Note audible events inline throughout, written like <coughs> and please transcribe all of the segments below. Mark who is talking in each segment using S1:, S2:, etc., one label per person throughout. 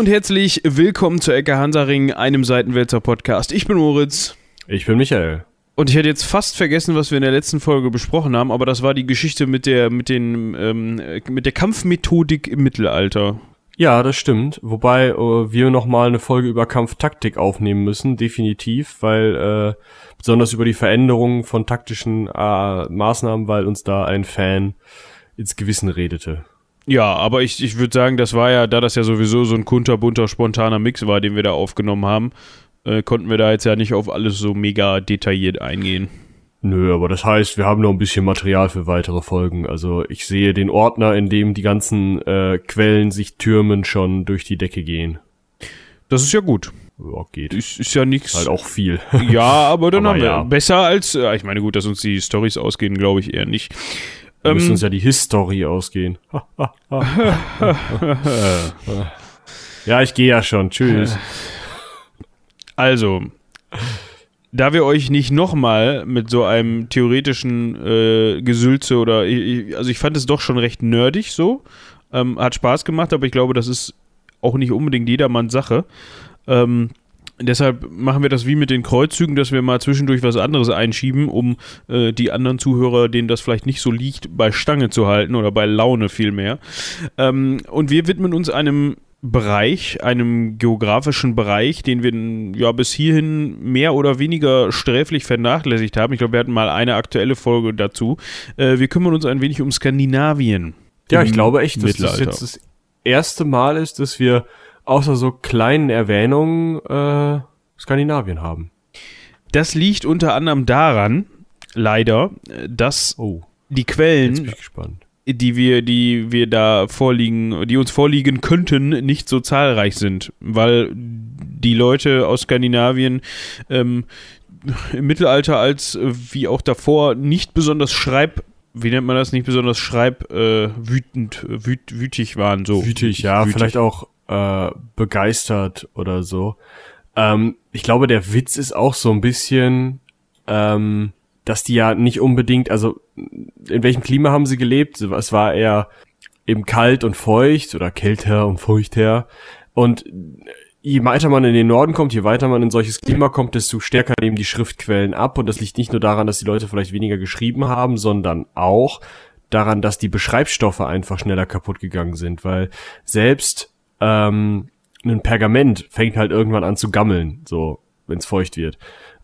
S1: und herzlich willkommen zur Ecke Hansaring, einem Seitenwälzer Podcast. Ich bin Moritz.
S2: Ich bin Michael.
S1: Und ich hätte jetzt fast vergessen, was wir in der letzten Folge besprochen haben, aber das war die Geschichte mit der, mit den, ähm, mit der Kampfmethodik im Mittelalter.
S2: Ja, das stimmt. Wobei äh, wir nochmal eine Folge über Kampftaktik aufnehmen müssen, definitiv, weil äh, besonders über die Veränderungen von taktischen äh, Maßnahmen, weil uns da ein Fan ins Gewissen redete.
S1: Ja, aber ich, ich würde sagen, das war ja, da das ja sowieso so ein kunterbunter, spontaner Mix war, den wir da aufgenommen haben, äh, konnten wir da jetzt ja nicht auf alles so mega detailliert eingehen.
S2: Nö, aber das heißt, wir haben noch ein bisschen Material für weitere Folgen. Also ich sehe den Ordner, in dem die ganzen äh, Quellen sich türmen, schon durch die Decke gehen.
S1: Das ist ja gut.
S2: Ja, geht.
S1: Ist, ist ja nichts.
S2: Halt auch viel.
S1: Ja, aber dann
S2: Aber
S1: haben wir
S2: ja.
S1: besser als, äh, ich meine gut, dass uns die Stories ausgehen, glaube ich eher nicht.
S2: Wir müssen
S1: Ähm,
S2: uns ja die History ausgehen. <laughs> ja, ich gehe ja schon. Tschüss.
S1: Also, da wir euch nicht nochmal mit so einem theoretischen äh, Gesülze oder, ich- also ich fand es doch schon recht nerdig so, ähm, hat Spaß gemacht, aber ich glaube, das ist auch nicht unbedingt jedermanns Sache. Ähm, deshalb machen wir das wie mit den Kreuzzügen, dass wir mal zwischendurch was anderes einschieben, um äh, die anderen Zuhörer, denen das vielleicht nicht so liegt, bei Stange zu halten oder bei Laune vielmehr. Ähm, und wir widmen uns einem Bereich, einem geografischen Bereich, den wir ja bis hierhin mehr oder weniger sträflich vernachlässigt haben. Ich glaube, wir hatten mal eine aktuelle Folge dazu. Äh, wir kümmern uns ein wenig um Skandinavien.
S2: Ja, ich glaube echt, dass das jetzt das erste Mal ist, dass wir außer so kleinen Erwähnungen äh, Skandinavien haben.
S1: Das liegt unter anderem daran, leider, dass
S2: Oh,
S1: die
S2: jetzt bin
S1: Quellen,
S2: ich gespannt.
S1: die wir, die wir da vorliegen, die uns vorliegen könnten, nicht so zahlreich sind, weil die Leute aus Skandinavien ähm, im Mittelalter als äh, wie auch davor nicht besonders schreib, wie nennt man das, nicht besonders schreib äh, wütend, wüt, wütig waren so.
S2: Wütig, ja,
S1: wütig.
S2: vielleicht auch äh, begeistert oder so. Ähm, ich glaube, der Witz ist auch so ein bisschen, ähm, dass die ja nicht unbedingt, also in welchem Klima haben sie gelebt? Es war eher eben kalt und feucht oder kälter und feuchter. Und je weiter man in den Norden kommt, je weiter man in solches Klima kommt, desto stärker nehmen die Schriftquellen ab. Und das liegt nicht nur daran, dass die Leute vielleicht weniger geschrieben haben, sondern auch daran, dass die Beschreibstoffe einfach schneller kaputt gegangen sind, weil selbst ähm, ein Pergament fängt halt irgendwann an zu gammeln, so wenn es feucht wird.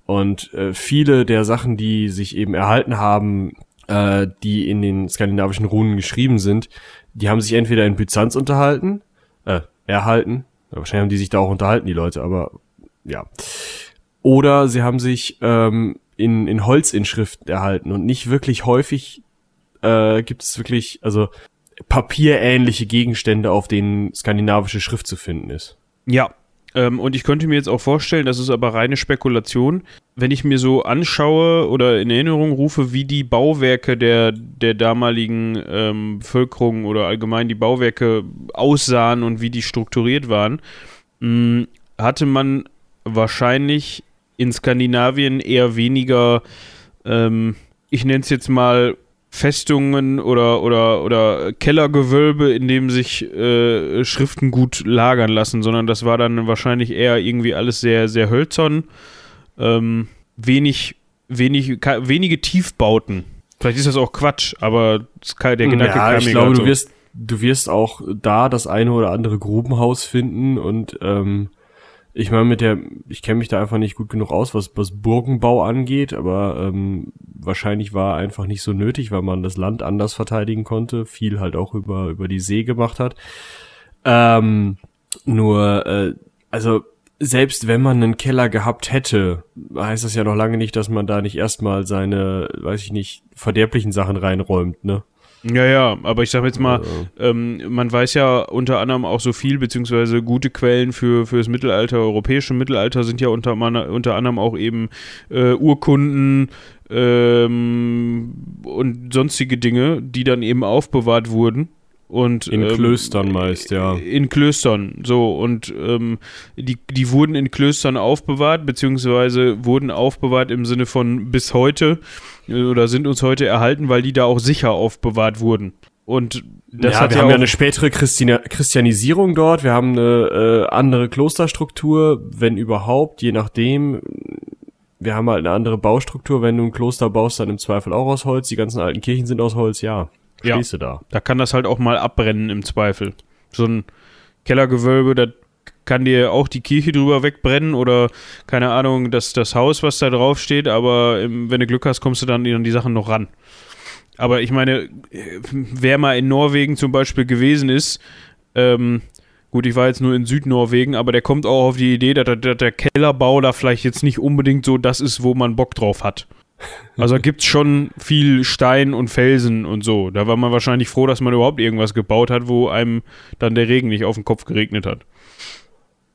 S2: Und äh, viele der Sachen, die sich eben erhalten haben, äh, die in den skandinavischen Runen geschrieben sind, die haben sich entweder in Byzanz unterhalten, äh, erhalten, wahrscheinlich haben die sich da auch unterhalten, die Leute, aber ja. Oder sie haben sich ähm, in, in Holzinschriften erhalten und nicht wirklich häufig äh, gibt es wirklich, also papierähnliche Gegenstände, auf denen skandinavische Schrift zu finden ist.
S1: Ja, ähm, und ich könnte mir jetzt auch vorstellen, das ist aber reine Spekulation, wenn ich mir so anschaue oder in Erinnerung rufe, wie die Bauwerke der, der damaligen ähm, Bevölkerung oder allgemein die Bauwerke aussahen und wie die strukturiert waren, mh, hatte man wahrscheinlich in Skandinavien eher weniger, ähm, ich nenne es jetzt mal Festungen oder, oder, oder Kellergewölbe, in dem sich äh, Schriften gut lagern lassen, sondern das war dann wahrscheinlich eher irgendwie alles sehr, sehr hölzern. Ähm, wenig, wenig, wenige Tiefbauten. Vielleicht ist das auch Quatsch, aber der Gedanke
S2: ja,
S1: kam
S2: ich
S1: mir
S2: glaube, du
S1: so.
S2: wirst, du wirst auch da das eine oder andere Grubenhaus finden und ähm, ich meine mit der, ich kenne mich da einfach nicht gut genug aus, was, was Burgenbau angeht, aber ähm, wahrscheinlich war einfach nicht so nötig, weil man das Land anders verteidigen konnte, viel halt auch über, über die See gemacht hat. Ähm, nur, äh, also selbst wenn man einen Keller gehabt hätte, heißt das ja noch lange nicht, dass man da nicht erstmal seine, weiß ich nicht, verderblichen Sachen reinräumt, ne?
S1: Ja, ja, aber ich sag jetzt mal, ähm, man weiß ja unter anderem auch so viel, beziehungsweise gute Quellen für, für das Mittelalter, europäische Mittelalter sind ja unter, man- unter anderem auch eben äh, Urkunden ähm, und sonstige Dinge, die dann eben aufbewahrt wurden. Und,
S2: In
S1: ähm,
S2: Klöstern meist, ja.
S1: In Klöstern, so. Und ähm, die, die wurden in Klöstern aufbewahrt, beziehungsweise wurden aufbewahrt im Sinne von bis heute äh, oder sind uns heute erhalten, weil die da auch sicher aufbewahrt wurden. Und das
S2: ja,
S1: hat
S2: wir
S1: ja
S2: haben ja eine spätere Christina Christianisierung dort, wir haben eine äh, andere Klosterstruktur, wenn überhaupt, je nachdem. Wir haben halt eine andere Baustruktur, wenn du ein Kloster baust, dann im Zweifel auch aus Holz, die ganzen alten Kirchen sind aus Holz, ja.
S1: Ja.
S2: Stehst du da.
S1: da kann das halt auch mal abbrennen im Zweifel. So ein Kellergewölbe, da kann dir auch die Kirche drüber wegbrennen oder keine Ahnung, das, das Haus, was da drauf steht, aber wenn du Glück hast, kommst du dann an die Sachen noch ran. Aber ich meine, wer mal in Norwegen zum Beispiel gewesen ist, ähm, gut, ich war jetzt nur in Südnorwegen, aber der kommt auch auf die Idee, dass, dass der Kellerbau da vielleicht jetzt nicht unbedingt so das ist, wo man Bock drauf hat. <laughs> Also gibt's schon viel Stein und Felsen und so. Da war man wahrscheinlich froh, dass man überhaupt irgendwas gebaut hat, wo einem dann der Regen nicht auf den Kopf geregnet hat.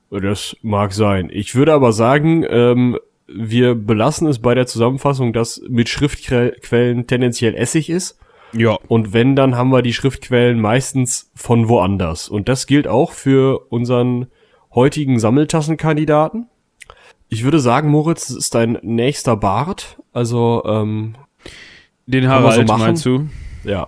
S2: Das mag sein. Ich würde aber sagen, ähm, wir belassen es bei der Zusammenfassung, dass mit Schriftquellen tendenziell Essig ist.
S1: Ja,
S2: Und wenn, dann haben wir die Schriftquellen meistens von woanders. Und das gilt auch für unseren heutigen Sammeltassenkandidaten. Ich würde sagen, Moritz, das ist dein nächster Bart. Also, ähm,
S1: den
S2: so
S1: Harald
S2: machen?
S1: meinst du?
S2: ja.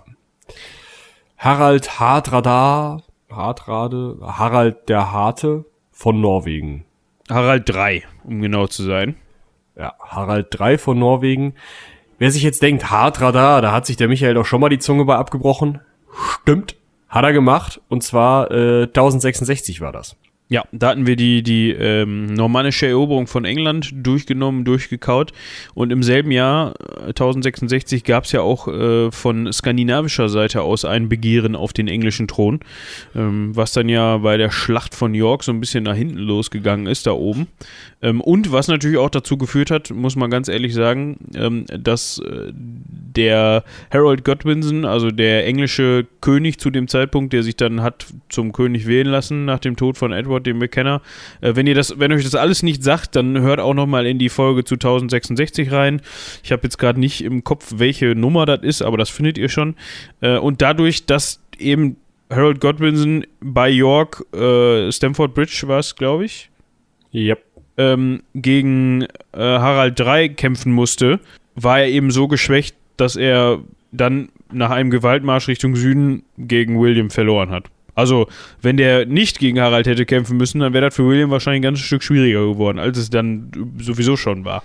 S2: Harald Hardrada, Hardrade, Harald der Harte von Norwegen.
S1: Harald 3, um genau zu sein.
S2: Ja, Harald 3 von Norwegen. Wer sich jetzt denkt, Hardrada, da hat sich der Michael doch schon mal die Zunge bei abgebrochen. Stimmt. Hat er gemacht. Und zwar äh, 1066 war das.
S1: Ja, da hatten wir die, die ähm, normannische Eroberung von England durchgenommen, durchgekaut. Und im selben Jahr, äh, 1066, gab es ja auch äh, von skandinavischer Seite aus ein Begehren auf den englischen Thron, ähm, was dann ja bei der Schlacht von York so ein bisschen nach hinten losgegangen ist, da oben. Ähm, und was natürlich auch dazu geführt hat, muss man ganz ehrlich sagen, ähm, dass äh, der Harold Godwinson, also der englische König zu dem Zeitpunkt, der sich dann hat zum König wählen lassen nach dem Tod von Edward, dem Bekenner. Äh, wenn ihr das, wenn euch das alles nicht sagt, dann hört auch noch mal in die Folge zu 1066 rein. Ich habe jetzt gerade nicht im Kopf, welche Nummer das ist, aber das findet ihr schon. Äh, und dadurch, dass eben Harold Godwinson bei York, äh, Stamford Bridge war es, glaube ich,
S2: Yep.
S1: Ähm, gegen äh, Harald III kämpfen musste, war er eben so geschwächt, dass er dann nach einem Gewaltmarsch Richtung Süden gegen William verloren hat. Also, wenn der nicht gegen Harald hätte kämpfen müssen, dann wäre das für William wahrscheinlich ein ganzes Stück schwieriger geworden, als es dann sowieso schon war.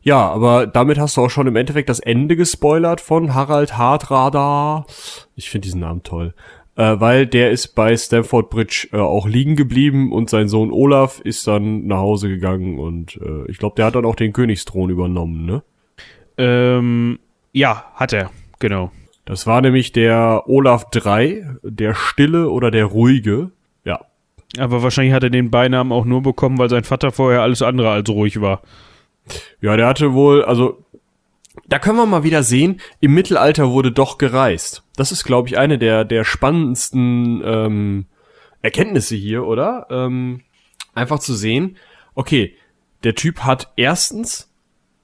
S2: Ja, aber damit hast du auch schon im Endeffekt das Ende gespoilert von Harald Hardrada. Ich finde diesen Namen toll. Äh, weil der ist bei Stamford Bridge äh, auch liegen geblieben und sein Sohn Olaf ist dann nach Hause gegangen und äh, ich glaube, der hat dann auch den Königsthron übernommen, ne?
S1: Ähm, ja, hat er, genau.
S2: Das war nämlich der Olaf III, der Stille oder der Ruhige. Ja.
S1: Aber wahrscheinlich hat er den Beinamen auch nur bekommen, weil sein Vater vorher alles andere als ruhig war.
S2: Ja, der hatte wohl, also da können wir mal wieder sehen, im Mittelalter wurde doch gereist. Das ist, glaube ich, eine der, der spannendsten ähm, Erkenntnisse hier, oder? Ähm, einfach zu sehen, okay, der Typ hat erstens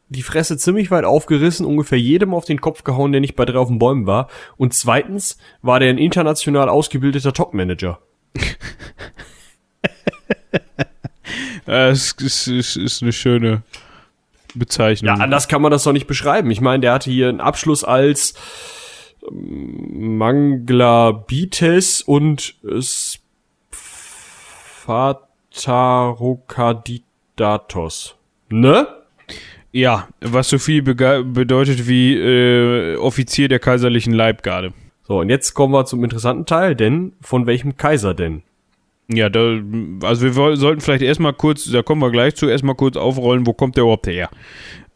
S2: die Fresse ziemlich weit aufgerissen, ungefähr jedem auf den Kopf gehauen, der nicht bei drei auf den Bäumen war. Und zweitens war der ein international ausgebildeter Topmanager. <laughs>
S1: Es ist, ist, ist eine schöne Bezeichnung.
S2: Ja, anders kann man das doch nicht beschreiben. Ich meine, der hatte hier einen Abschluss als ähm, Manglabites und Sphatarokadidatos. Ne?
S1: Ja, was so viel bedeutet wie äh, Offizier der kaiserlichen Leibgarde.
S2: So, und jetzt kommen wir zum interessanten Teil, denn von welchem Kaiser denn?
S1: Ja, da, also wir sollten vielleicht erstmal kurz, da kommen wir gleich zu, erstmal kurz aufrollen, wo kommt der überhaupt her?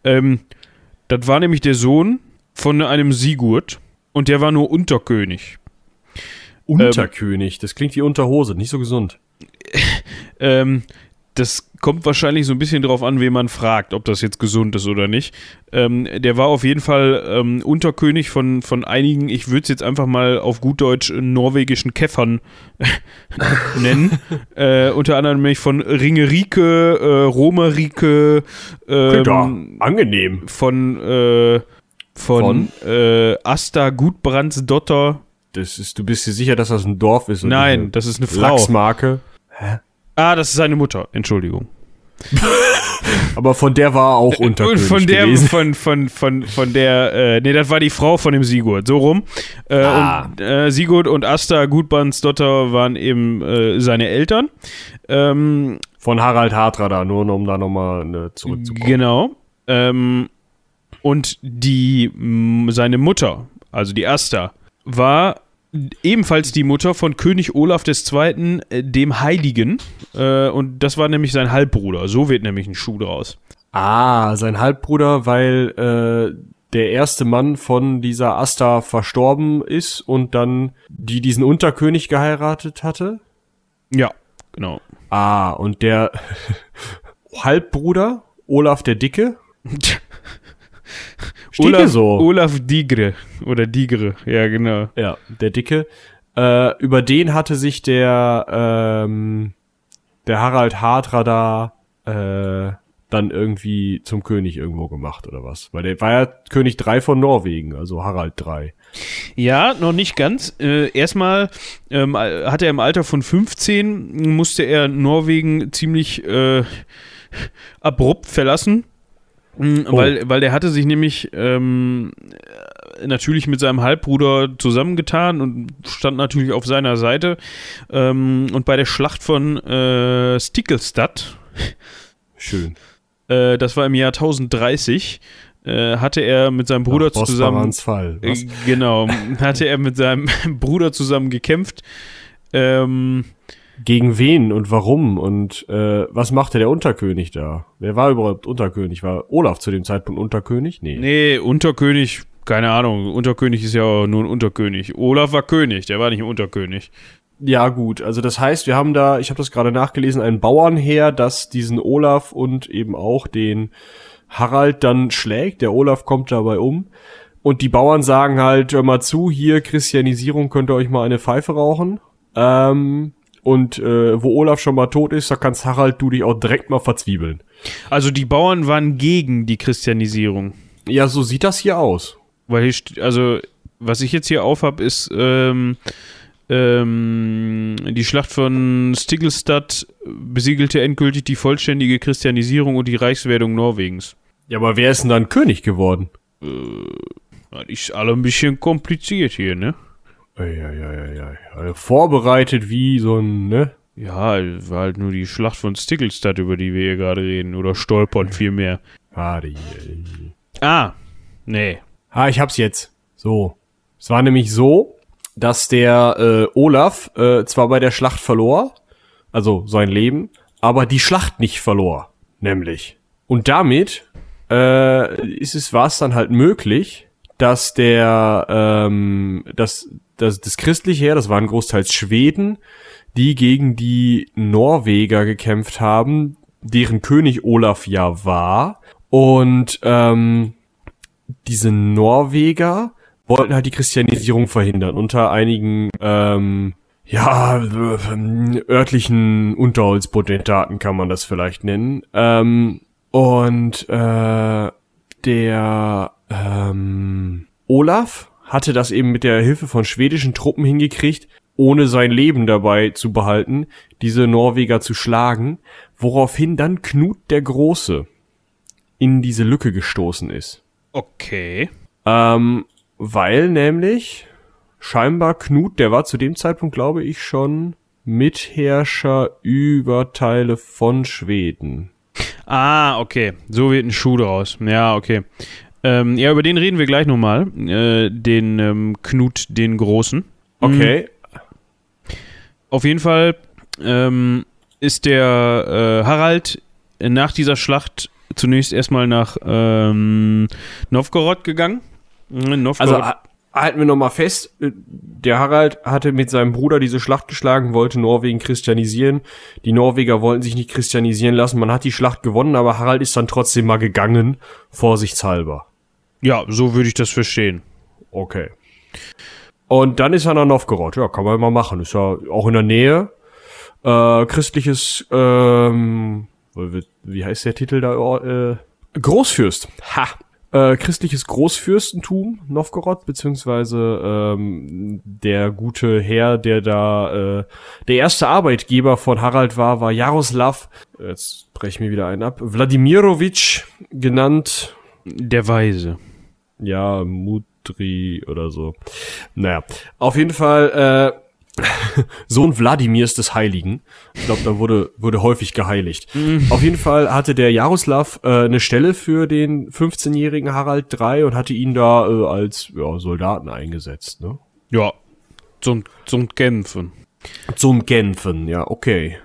S1: Ähm, das war nämlich der Sohn von einem Sigurd und der war nur Unterkönig.
S2: Unterkönig. Das klingt wie Unterhose, nicht so gesund. <laughs>
S1: Ähm, das kommt wahrscheinlich so ein bisschen drauf an, wen man fragt, ob das jetzt gesund ist oder nicht. Ähm, der war auf jeden Fall ähm, Unterkönig von, von einigen, ich würde es jetzt einfach mal auf gut Deutsch norwegischen Käffern <laughs> nennen. <laughs> äh, unter anderem nämlich von Ringerike, äh, Romerike,
S2: Klingt ja
S1: ähm,
S2: angenehm.
S1: von, äh, von, Äh, Asta Gudbrands Dotter.
S2: Das ist, du bist dir sicher, dass das ein Dorf ist?
S1: Nein, das ist eine Frau.
S2: Lachsmarke.
S1: Ah, das ist seine Mutter, Entschuldigung. <laughs>
S2: Aber von der war er auch Unterkönig
S1: Und von der,
S2: gewesen.
S1: von, von, von, von der, äh, nee, das war die Frau von dem Sigurd, so rum. Äh,
S2: Ah.
S1: Und äh, Sigurd und Asta Gudbandsdotter waren eben äh, seine Eltern. Ähm,
S2: Von Harald Hardrada, nur um da nochmal ne, zurückzukommen.
S1: Genau. Ähm, und die seine Mutter, also die Asta, war ebenfalls die Mutter von König Olaf II., äh, dem Heiligen. Äh, und das war nämlich sein Halbbruder. So wird nämlich ein Schuh draus.
S2: Ah, sein Halbbruder, weil äh, der erste Mann von dieser Asta verstorben ist und dann die diesen Unterkönig geheiratet hatte.
S1: Ja, genau.
S2: Ah, und der <laughs> Halbbruder, Olaf der Dicke. <laughs> Steht
S1: Olaf,
S2: so.
S1: Olaf Digre. Oder Digre, ja, genau.
S2: Ja, der Dicke. Äh, über den hatte sich der, ähm, der Harald Hardrada äh, dann irgendwie zum König irgendwo gemacht oder was? Weil der war ja König 3 von Norwegen, also Harald 3.
S1: Ja, noch nicht ganz. Äh, erstmal ähm, hat er im Alter von 15, musste er Norwegen ziemlich äh, abrupt verlassen. Mm,
S2: Oh.
S1: Weil, weil der hatte sich nämlich ähm, äh, natürlich mit seinem Halbbruder zusammengetan und stand natürlich auf seiner Seite. Ähm, und bei der Schlacht von äh, Stiklestad,
S2: Schön.
S1: äh, das war im Jahr 1030, äh, hatte er mit seinem Bruder
S2: Nach
S1: zusammen.
S2: Fall. Was?
S1: Äh, Genau, <laughs> hatte er mit seinem <laughs> Bruder zusammen gekämpft. Ähm,
S2: Gegen wen und warum und äh, was machte der Unterkönig da? Wer war überhaupt Unterkönig? War Olaf zu dem Zeitpunkt Unterkönig? Nee.
S1: nee, Unterkönig, keine Ahnung, Unterkönig ist ja nur ein Unterkönig. Olaf war König, der war nicht ein Unterkönig.
S2: Ja, gut. Also das heißt, wir haben da, ich habe das gerade nachgelesen, ein Bauernheer, das diesen Olaf und eben auch den Harald dann schlägt. Der Olaf kommt dabei um. Und die Bauern sagen halt, hör mal zu, hier Christianisierung, könnt ihr euch mal eine Pfeife rauchen. Ähm, und äh, wo Olaf schon mal tot ist, da kannst Harald du dich auch direkt mal verzwiebeln.
S1: Also die Bauern waren gegen die Christianisierung.
S2: Ja, so sieht das hier aus.
S1: Weil hier, also, was ich jetzt hier aufhab, ist, ähm, ähm, die Schlacht von Stiglestad besiegelte endgültig die vollständige Christianisierung und die Reichswerdung Norwegens.
S2: Ja, aber wer ist denn dann König geworden?
S1: Das ist alle ein bisschen kompliziert hier, ne?
S2: Eieieiei. Also vorbereitet wie so ein, ne?
S1: Ja, war halt nur die Schlacht von Stiglestad, über die wir hier gerade reden. Oder stolpern vielmehr.
S2: Hier.
S1: Ah, nee.
S2: Ah, ich hab's jetzt. So. Es war nämlich so, dass der äh, Olaf äh, zwar bei der Schlacht verlor, also sein Leben, aber die Schlacht nicht verlor, nämlich. Und damit äh, ist es war es dann halt möglich, dass der ähm, dass, dass das christliche Heer, das waren großteils Schweden, die gegen die Norweger gekämpft haben, deren König Olaf ja war. Und ähm, diese Norweger wollten halt die Christianisierung verhindern unter einigen ähm, ja örtlichen Unterholzpotentaten kann man das vielleicht nennen. Ähm, und äh, der ähm, Olaf hatte das eben mit der Hilfe von schwedischen Truppen hingekriegt, ohne sein Leben dabei zu behalten, diese Norweger zu schlagen, woraufhin dann Knut der Große in diese Lücke gestoßen ist.
S1: Okay.
S2: Ähm, weil nämlich scheinbar Knut, der war zu dem Zeitpunkt, glaube ich, schon Mitherrscher über Teile von Schweden.
S1: Ah, okay. So wird ein Schuh draus. Ja, okay. Ähm, ja, über den reden wir gleich nochmal. Äh, den ähm, Knut den Großen.
S2: Okay.
S1: Auf jeden Fall ähm, ist der äh, Harald nach dieser Schlacht zunächst erstmal nach ähm, Novgorod gegangen. Mhm,
S2: Also
S1: Novgorod.
S2: ha- halten wir nochmal fest, äh, der Harald hatte mit seinem Bruder diese Schlacht geschlagen, wollte Norwegen christianisieren. Die Norweger wollten sich nicht christianisieren lassen. Man hat die Schlacht gewonnen, aber Harald ist dann trotzdem mal gegangen, vorsichtshalber.
S1: Ja, so würde ich das verstehen.
S2: Okay. Und dann ist er nach Novgorod. Ja, kann man mal machen. Ist ja auch in der Nähe. Äh, christliches, ähm, wie- heißt der Titel da? Äh, Großfürst. Ha. Äh, christliches Großfürstentum, Novgorod, beziehungsweise ähm, der gute Herr, der da äh, der erste Arbeitgeber von Harald war, war Jaroslav Jetzt breche ich mir wieder einen ab. Wladimirovich, genannt
S1: Der Weise.
S2: Ja, Mutri oder so. Naja, auf jeden Fall äh, <laughs> Sohn Wladimirs des Heiligen. Ich glaube, da wurde, wurde häufig geheiligt. Auf jeden Fall hatte der Jaroslav äh, eine Stelle für den 15-jährigen Harald III und hatte ihn da äh, als ja, Soldaten eingesetzt. Ne?
S1: Ja. Zum, zum Kämpfen.
S2: Zum Genfen, ja, okay.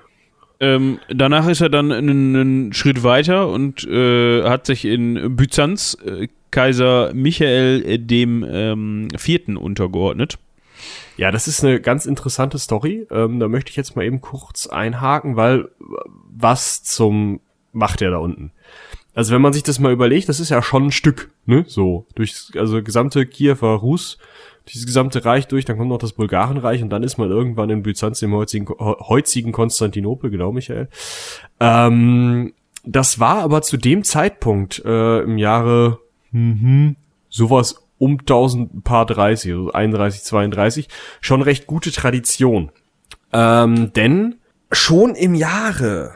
S1: Ähm, danach ist er dann einen, einen Schritt weiter und äh, hat sich in Byzanz äh, Kaiser Michael äh, dem ähm, Vierten untergeordnet.
S2: Ja, das ist eine ganz interessante Story. Ähm, da möchte ich jetzt mal eben kurz einhaken, weil was zum macht er da unten? Also wenn man sich das mal überlegt, das ist ja schon ein Stück, ne? So durch also gesamte Kiewer Rus, dieses gesamte Reich durch, dann kommt noch das Bulgarenreich und dann ist man irgendwann in Byzanz im heutigen, heutigen Konstantinopel, genau, Michael. Ähm, das war aber zu dem Zeitpunkt äh, im Jahre mhm, sowas um 1000 paar 30, also 31, 32, schon recht gute Tradition. Ähm, denn schon im Jahre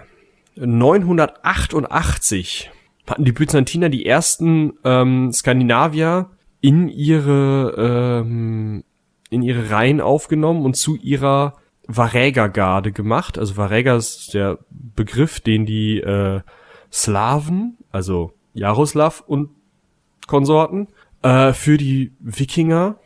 S2: 988 hatten die Byzantiner die ersten ähm, Skandinavier in ihre ähm, in ihre Reihen aufgenommen und zu ihrer Varägergarde gemacht. Also Varäger ist der Begriff, den die äh, Slawen, also Jaroslav und Konsorten, äh, für die Wikinger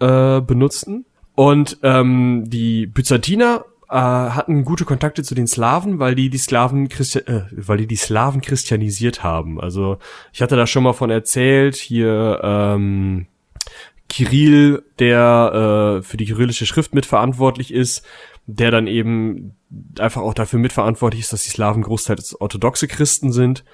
S2: äh, benutzten. Und ähm, die Byzantiner äh, hatten gute Kontakte zu den Slawen, weil die die Slawen Christi äh, weil die die Slawen christianisiert haben. Also ich hatte da schon mal von erzählt hier ähm, Kirill, der äh, für die kyrillische Schrift mitverantwortlich ist, der dann eben einfach auch dafür mitverantwortlich ist, dass die Slawen großteils orthodoxe Christen sind.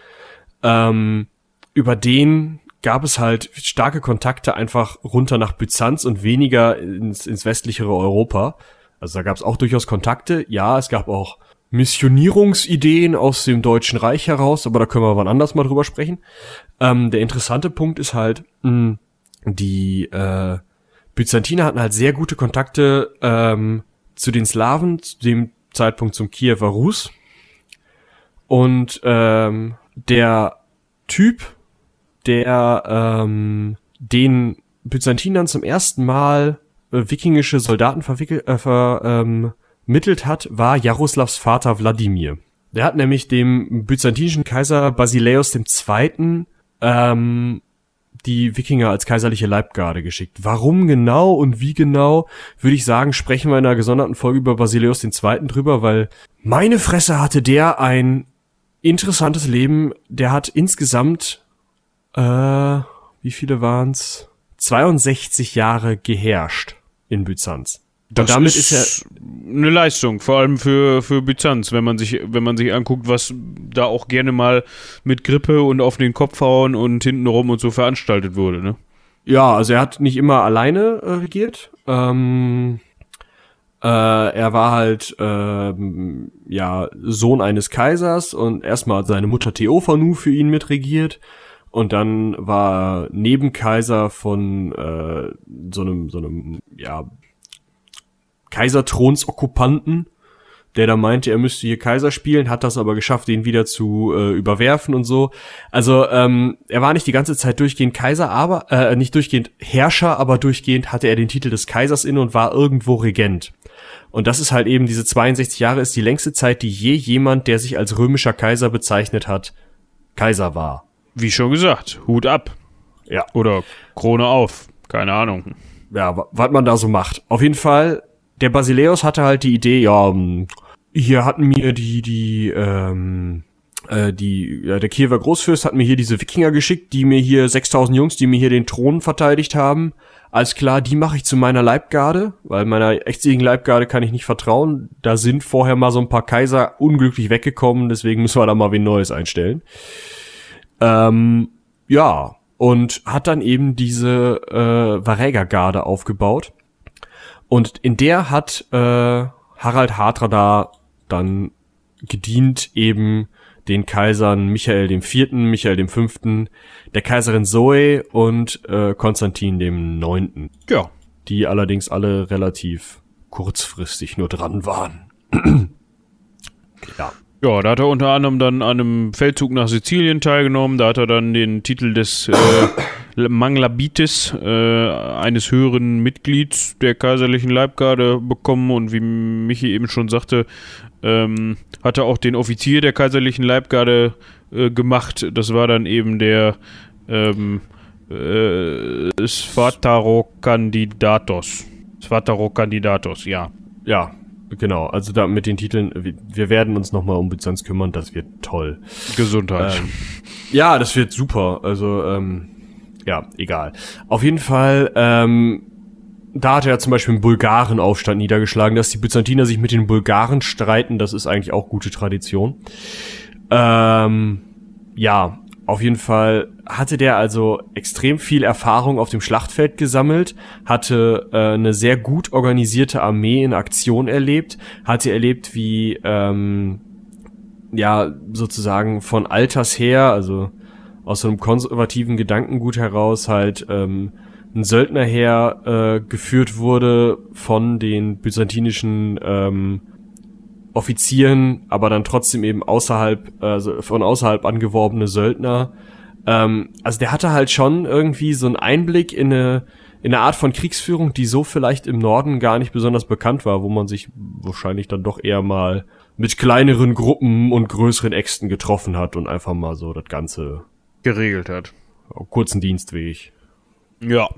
S2: Ähm, über den gab es halt starke Kontakte einfach runter nach Byzanz und weniger ins, ins westlichere Europa. Also da gab es auch durchaus Kontakte. Ja, es gab auch Missionierungsideen aus dem Deutschen Reich heraus, aber da können wir wann anders mal drüber sprechen. Ähm, der interessante Punkt ist halt, mh, die äh, Byzantiner hatten halt sehr gute Kontakte ähm, zu den Slawen, zu dem Zeitpunkt zum Kiewer Rus. Und ähm, der Typ, der ähm, den Byzantinern zum ersten Mal äh, wikingische Soldaten verwickelt, äh, vermittelt hat, war Jaroslavs Vater Wladimir. Der hat nämlich dem byzantinischen Kaiser Basileus II. Ähm, die Wikinger als kaiserliche Leibgarde geschickt. Warum genau und wie genau, würde ich sagen, sprechen wir in einer gesonderten Folge über Basileus II. drüber, weil meine Fresse hatte der ein interessantes Leben. Der hat insgesamt, äh, wie viele waren's? 62 Jahre geherrscht in Byzanz.
S1: Das
S2: damit
S1: ist,
S2: ist
S1: eine Leistung, vor allem für, für Byzanz, wenn man sich, wenn man sich anguckt, was da auch gerne mal mit Grippe und auf den Kopf hauen und hintenrum und so veranstaltet wurde, ne?
S2: Ja, also er hat nicht immer alleine äh, regiert. Ähm, äh, er war halt ähm, ja Sohn eines Kaisers und erstmal hat seine Mutter Theophanu für ihn mitregiert und dann war er Nebenkaiser von äh, so einem so einem ja Kaiserthronsokkupanten, der da meinte, er müsste hier Kaiser spielen, hat das aber geschafft, ihn wieder zu äh, überwerfen und so. Also ähm, er war nicht die ganze Zeit durchgehend Kaiser, aber äh, nicht durchgehend Herrscher, aber durchgehend hatte er den Titel des Kaisers inne und war irgendwo Regent. Und das ist halt eben diese 62 Jahre ist die längste Zeit, die je jemand, der sich als römischer Kaiser bezeichnet hat, Kaiser war.
S1: Wie schon gesagt, Hut ab.
S2: Ja.
S1: Oder Krone auf. Keine Ahnung.
S2: ja, wa- was man da so macht. Auf jeden Fall, der Basileus hatte halt die Idee, ja, ähm, hier hatten mir die, die, ähm, äh, die, ja, der Kiewer Großfürst hat mir hier diese Wikinger geschickt, die mir hier 6000 Jungs, die mir hier den Thron verteidigt haben. Alles klar, die mache ich zu meiner Leibgarde, weil meiner echtzigen Leibgarde kann ich nicht vertrauen. Da sind vorher mal so ein paar Kaiser unglücklich weggekommen, deswegen müssen wir da mal wen Neues einstellen. Ähm, ja, und hat dann eben diese äh, Varägergarde aufgebaut. Und in der hat äh, Harald Hardrada dann gedient eben den Kaisern Michael dem Vierten, Michael dem Fünften, der Kaiserin Zoe und äh, Konstantin dem Neunten,
S1: Ja.
S2: die allerdings alle relativ kurzfristig nur dran waren. <clears throat> ja.
S1: Ja, da hat er unter anderem dann an einem Feldzug nach Sizilien teilgenommen. Da hat er dann den Titel des äh, <coughs> Manglabitis, äh, eines höheren Mitglieds der kaiserlichen Leibgarde, bekommen. Und wie Michi eben schon sagte, ähm, hat er auch den Offizier der kaiserlichen Leibgarde äh, gemacht. Das war dann eben der ähm, äh, Svataro-Kandidatos. Svataro-Kandidatos, ja.
S2: Ja, genau. Also da mit den Titeln, wir werden uns nochmal um Byzanz kümmern, das wird toll.
S1: Gesundheit.
S2: Ähm, ja, das wird super. Also, ähm, ja, egal. Auf jeden Fall, ähm, da hat er zum Beispiel einen Bulgarenaufstand niedergeschlagen, dass die Byzantiner sich mit den Bulgaren streiten, das ist eigentlich auch gute Tradition. Ähm, ja, auf jeden Fall hatte der also extrem viel Erfahrung auf dem Schlachtfeld gesammelt, hatte äh, eine sehr gut organisierte Armee in Aktion erlebt, hatte erlebt, wie ähm, ja sozusagen von Alters her, also aus so einem konservativen Gedankengut heraus halt ähm, ein Söldnerheer äh, geführt wurde von den byzantinischen ähm, Offizieren, aber dann trotzdem eben außerhalb, also von außerhalb angeworbene Söldner. Ähm, also der hatte halt schon irgendwie so einen Einblick in eine, in eine Art von Kriegsführung, die so vielleicht im Norden gar nicht besonders bekannt war, wo man sich wahrscheinlich dann doch eher mal mit kleineren Gruppen und größeren Äxten getroffen hat und einfach mal so das Ganze
S1: geregelt hat.
S2: Kurzen Dienstweg.
S1: Ja.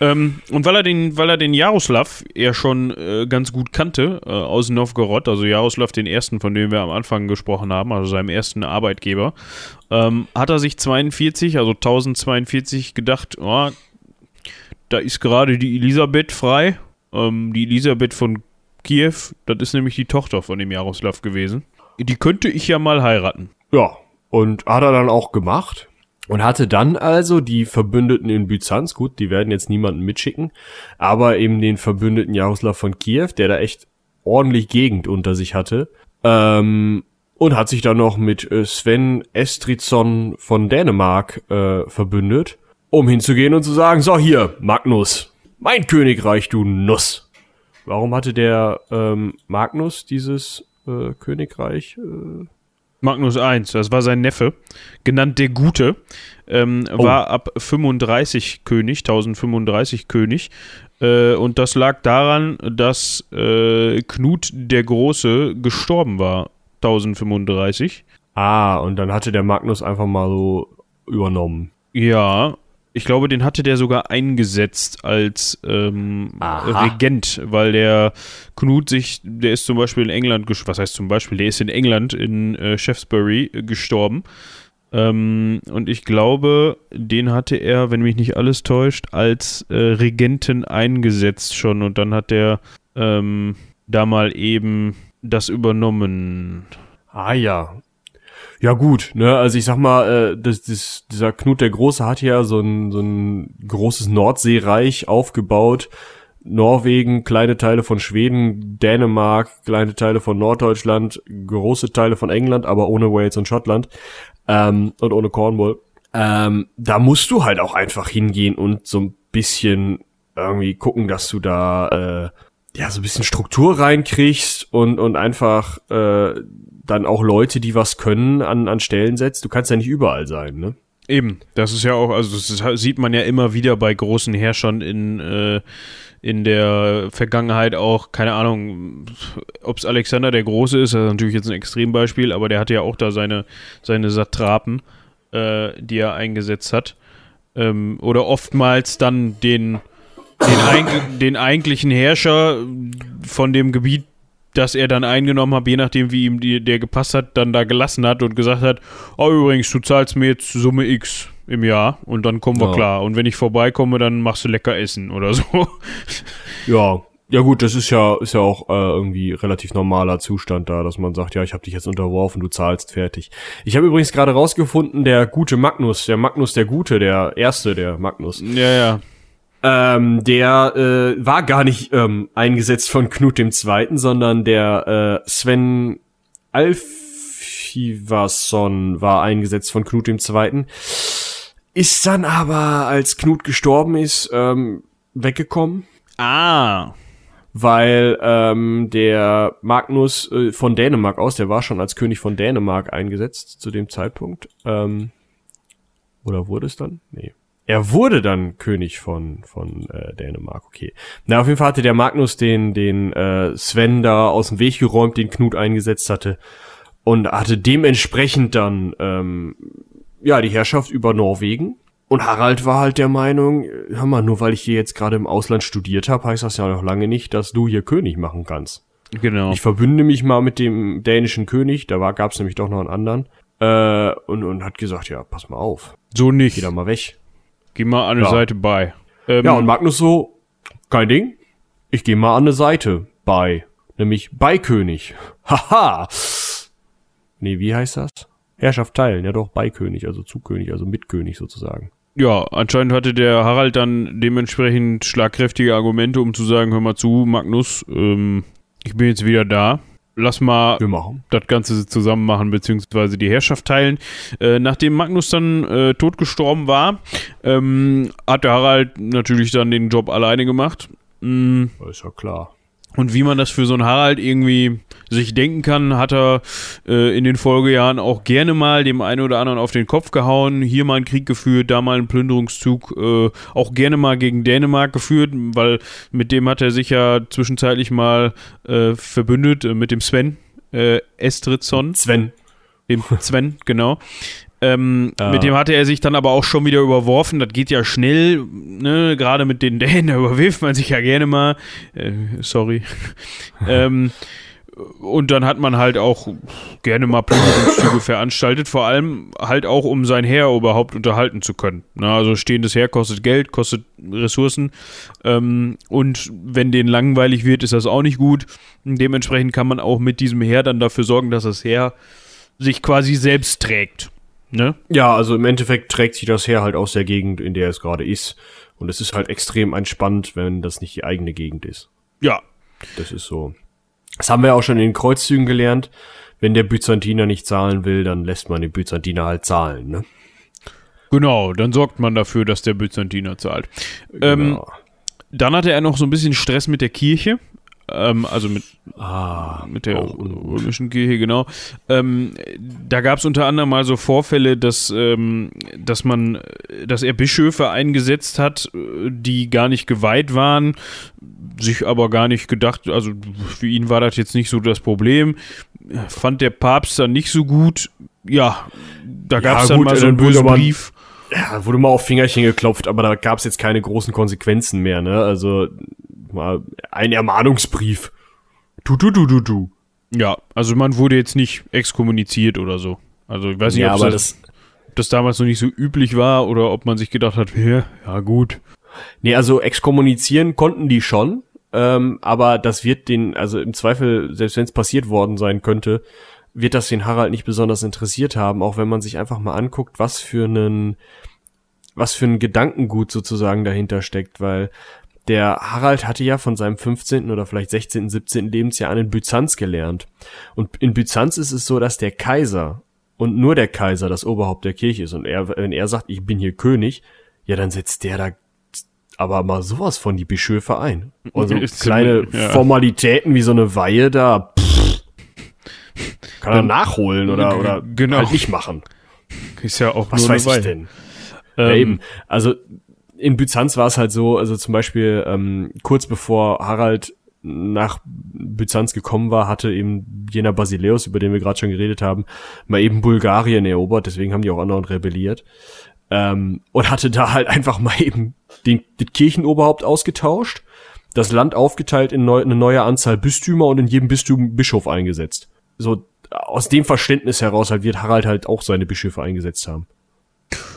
S1: Ähm, und weil er den, weil er den Jaroslav eher schon äh, ganz gut kannte, äh, aus Novgorod, also Jaroslav den ersten, von dem wir am Anfang gesprochen haben, also seinem ersten Arbeitgeber, ähm, hat er sich 42, also 1042 gedacht, oh, da ist gerade die Elisabeth frei. Ähm, die Elisabeth von Kiew, das ist nämlich die Tochter von dem Jaroslav gewesen. Die könnte ich ja mal heiraten.
S2: Ja, und hat er dann auch gemacht. Und hatte dann also die Verbündeten in Byzanz, gut, die werden jetzt niemanden mitschicken, aber eben den Verbündeten Jaroslav von Kiew, der da echt ordentlich Gegend unter sich hatte, ähm, und hat sich dann noch mit äh, Sven Estrizon von Dänemark äh, verbündet, um hinzugehen und zu sagen, so hier, Magnus, mein Königreich, du Nuss. Warum hatte der ähm, Magnus dieses äh, Königreich? Äh,
S1: Magnus I, das war sein Neffe, genannt der Gute, ähm, oh. war ab 35 König, 1035 König. Äh, und das lag daran, dass äh, Knut der Große gestorben war, 1035.
S2: Ah, und dann hatte der Magnus einfach mal so übernommen.
S1: Ja, ich glaube, den hatte der sogar eingesetzt als ähm, Regent, weil der Knut sich, der ist zum Beispiel in England, was heißt zum Beispiel, der ist in England in äh, Shaftesbury äh, gestorben. Ähm, und ich glaube, den hatte er, wenn mich nicht alles täuscht, als äh, Regenten eingesetzt schon. Und dann hat der ähm, da mal eben das übernommen.
S2: Ah ja, ja gut, ne, also ich sag mal, äh, das, das, dieser Knut der Große hat ja so ein, so ein großes Nordseereich aufgebaut. Norwegen, kleine Teile von Schweden, Dänemark, kleine Teile von Norddeutschland, große Teile von England, aber ohne Wales und Schottland ähm, und ohne Cornwall. Ähm, da musst du halt auch einfach hingehen und so ein bisschen irgendwie gucken, dass du da äh, ja so ein bisschen Struktur reinkriegst und und einfach äh, dann auch Leute, die was können, an, an Stellen setzt. Du kannst ja nicht überall sein, ne?
S1: Eben, das ist ja auch, also das sieht man ja immer wieder bei großen Herrschern in, äh, in der Vergangenheit auch, keine Ahnung, ob es Alexander der Große ist, das ist natürlich jetzt ein Extrembeispiel, aber der hatte ja auch da seine, seine Satrapen, äh, die er eingesetzt hat. Ähm, oder oftmals dann den, den, den eigentlichen Herrscher von dem Gebiet dass er dann eingenommen hat, je nachdem, wie ihm die, der gepasst hat, dann da gelassen hat und gesagt hat, oh übrigens, du zahlst mir jetzt Summe X im Jahr und dann kommen wir ja. klar. Und wenn ich vorbeikomme, dann machst du lecker Essen oder so. <laughs>
S2: Ja, ja gut, das ist ja ist ja auch äh, irgendwie relativ normaler Zustand da, dass man sagt, ja, ich habe dich jetzt unterworfen, du zahlst fertig. Ich habe übrigens gerade rausgefunden, der gute Magnus, der Magnus der Gute, der erste, der Magnus.
S1: Ja, ja.
S2: Ähm, der äh, war gar nicht ähm, eingesetzt von Knut dem Zweiten, sondern der äh, Sven Alfivason war eingesetzt von Knut dem Zweiten. Ist dann aber, als Knut gestorben ist, ähm, weggekommen.
S1: Ah.
S2: weil ähm, der Magnus äh, von Dänemark aus, der war schon als König von Dänemark eingesetzt zu dem Zeitpunkt. Ähm, oder wurde es dann? Nee. Er wurde dann König von, von äh, Dänemark, okay. Na, auf jeden Fall hatte der Magnus den, den äh, Sven da aus dem Weg geräumt, den Knut eingesetzt hatte und hatte dementsprechend dann ähm, ja die Herrschaft über Norwegen und Harald war halt der Meinung, hör mal, nur weil ich hier jetzt gerade im Ausland studiert habe, heißt das ja noch lange nicht, dass du hier König machen kannst.
S1: Genau.
S2: Ich verbünde mich mal mit dem dänischen König, da war, gab's nämlich doch noch einen anderen, äh, und, und hat gesagt, ja, pass mal auf,
S1: so nicht.
S2: geh da mal weg.
S1: Geh mal an eine
S2: Ja.
S1: Seite bei. Ähm,
S2: Ja, und Magnus so, kein Ding, ich gehe mal an eine Seite bei, nämlich bei König. <laughs> Haha. Nee, wie heißt das? Herrschaft teilen, ja doch, bei König, also zu König, also mit König sozusagen.
S1: ja, anscheinend hatte der Harald dann dementsprechend schlagkräftige Argumente, um zu sagen, hör mal zu, Magnus, ähm, ich bin jetzt wieder da. Lass mal das Ganze zusammen machen, beziehungsweise die Herrschaft teilen. Äh, nachdem Magnus dann äh, totgestorben war, ähm, hat der Harald natürlich dann den Job alleine gemacht. Mm,
S2: Ist ja klar.
S1: Und wie man das für so einen Harald irgendwie sich denken kann, hat er äh, in den Folgejahren auch gerne mal dem einen oder anderen auf den Kopf gehauen, hier mal einen Krieg geführt, da mal einen Plünderungszug, äh, auch gerne mal gegen Dänemark geführt, weil mit dem hat er sich ja zwischenzeitlich mal äh, verbündet, äh, mit dem Sven äh, Estridsson
S2: Sven.
S1: dem Sven, genau. Ähm,
S2: Ja.
S1: Mit dem hatte er sich dann aber auch schon wieder überworfen. Das geht ja schnell, ne? Gerade mit den <laughs> Dänen, da überwirft man sich ja gerne mal. Äh, sorry. <laughs> ähm, und dann hat man halt auch gerne mal Plünderungszüge veranstaltet, vor allem halt auch, um sein Heer überhaupt unterhalten zu können. Na, also stehendes Heer kostet Geld, kostet Ressourcen. Ähm, und wenn denen langweilig wird, ist das auch nicht gut. Dementsprechend kann man auch mit diesem Heer dann dafür sorgen, dass das Heer sich quasi selbst trägt. Ne?
S2: Ja, also im Endeffekt trägt sich das Heer halt aus der Gegend, in der es gerade ist. Und es ist halt extrem entspannt, wenn das nicht die eigene Gegend ist.
S1: Ja,
S2: Das ist so. Das haben wir auch schon in den Kreuzzügen gelernt. Wenn der Byzantiner nicht zahlen will, dann lässt man den Byzantiner halt zahlen, ne?
S1: genau. Dann sorgt man dafür, dass der Byzantiner zahlt. Ähm,
S2: Genau.
S1: dann hatte er noch so ein bisschen Stress mit der Kirche. Ähm, also mit,
S2: ah,
S1: mit der
S2: ungut.
S1: römischen Kirche, genau. Ähm, da gab es unter anderem mal so Vorfälle, dass, ähm, dass man, dass er Bischöfe eingesetzt hat, äh, die gar nicht geweiht waren, sich aber gar nicht gedacht, also für ihn war das jetzt nicht so das Problem. Fand der Papst dann nicht so gut. Ja, da gab es dann
S2: gut,
S1: mal so
S2: dann
S1: einen bösen Brief.
S2: Ja, wurde mal auf Fingerchen geklopft, aber da gab es jetzt keine großen Konsequenzen mehr, ne? Also mal ein Ermahnungsbrief. Du, du, du, du, du.
S1: Ja, also man wurde jetzt nicht exkommuniziert oder so. Also ich weiß nicht,
S2: Ja,
S1: ob
S2: aber
S1: das,
S2: das
S1: damals noch nicht so üblich war oder ob man sich gedacht hat, ja, ja gut.
S2: nee, also exkommunizieren konnten die schon, ähm, aber das wird den, also im Zweifel, selbst wenn es passiert worden sein könnte, wird das den Harald nicht besonders interessiert haben, auch wenn man sich einfach mal anguckt, was für einen, was für ein Gedankengut sozusagen dahinter steckt, weil der Harald hatte ja von seinem 15. oder vielleicht 16., 17. Lebensjahr an in Byzanz gelernt. Und in Byzanz ist es so, dass der Kaiser und nur der Kaiser das Oberhaupt der Kirche ist. Und er, wenn er sagt, ich bin hier König, ja, dann setzt der da aber mal sowas von die Bischöfe ein. Also <laughs> kleine
S1: ja.
S2: Formalitäten wie so eine Weihe da, pff, kann er
S1: Dann-
S2: nachholen oder, oder
S1: Genau.
S2: halt nicht machen.
S1: Ist ja auch
S2: Was
S1: nur
S2: weiß
S1: eine
S2: ich
S1: Weile.
S2: denn? Ja,
S1: Ähm,
S2: eben. Also in Byzanz war es halt so, also zum Beispiel ähm, kurz bevor Harald nach Byzanz gekommen war, hatte eben jener Basileus, über den wir gerade schon geredet haben, mal eben Bulgarien erobert, deswegen haben die auch anderen rebelliert. Ähm, und hatte da halt einfach mal eben den, das Kirchenoberhaupt ausgetauscht, das Land aufgeteilt in neu, eine neue Anzahl Bistümer und in jedem Bistum Bischof eingesetzt. So aus dem Verständnis heraus halt wird Harald halt auch seine Bischöfe eingesetzt haben.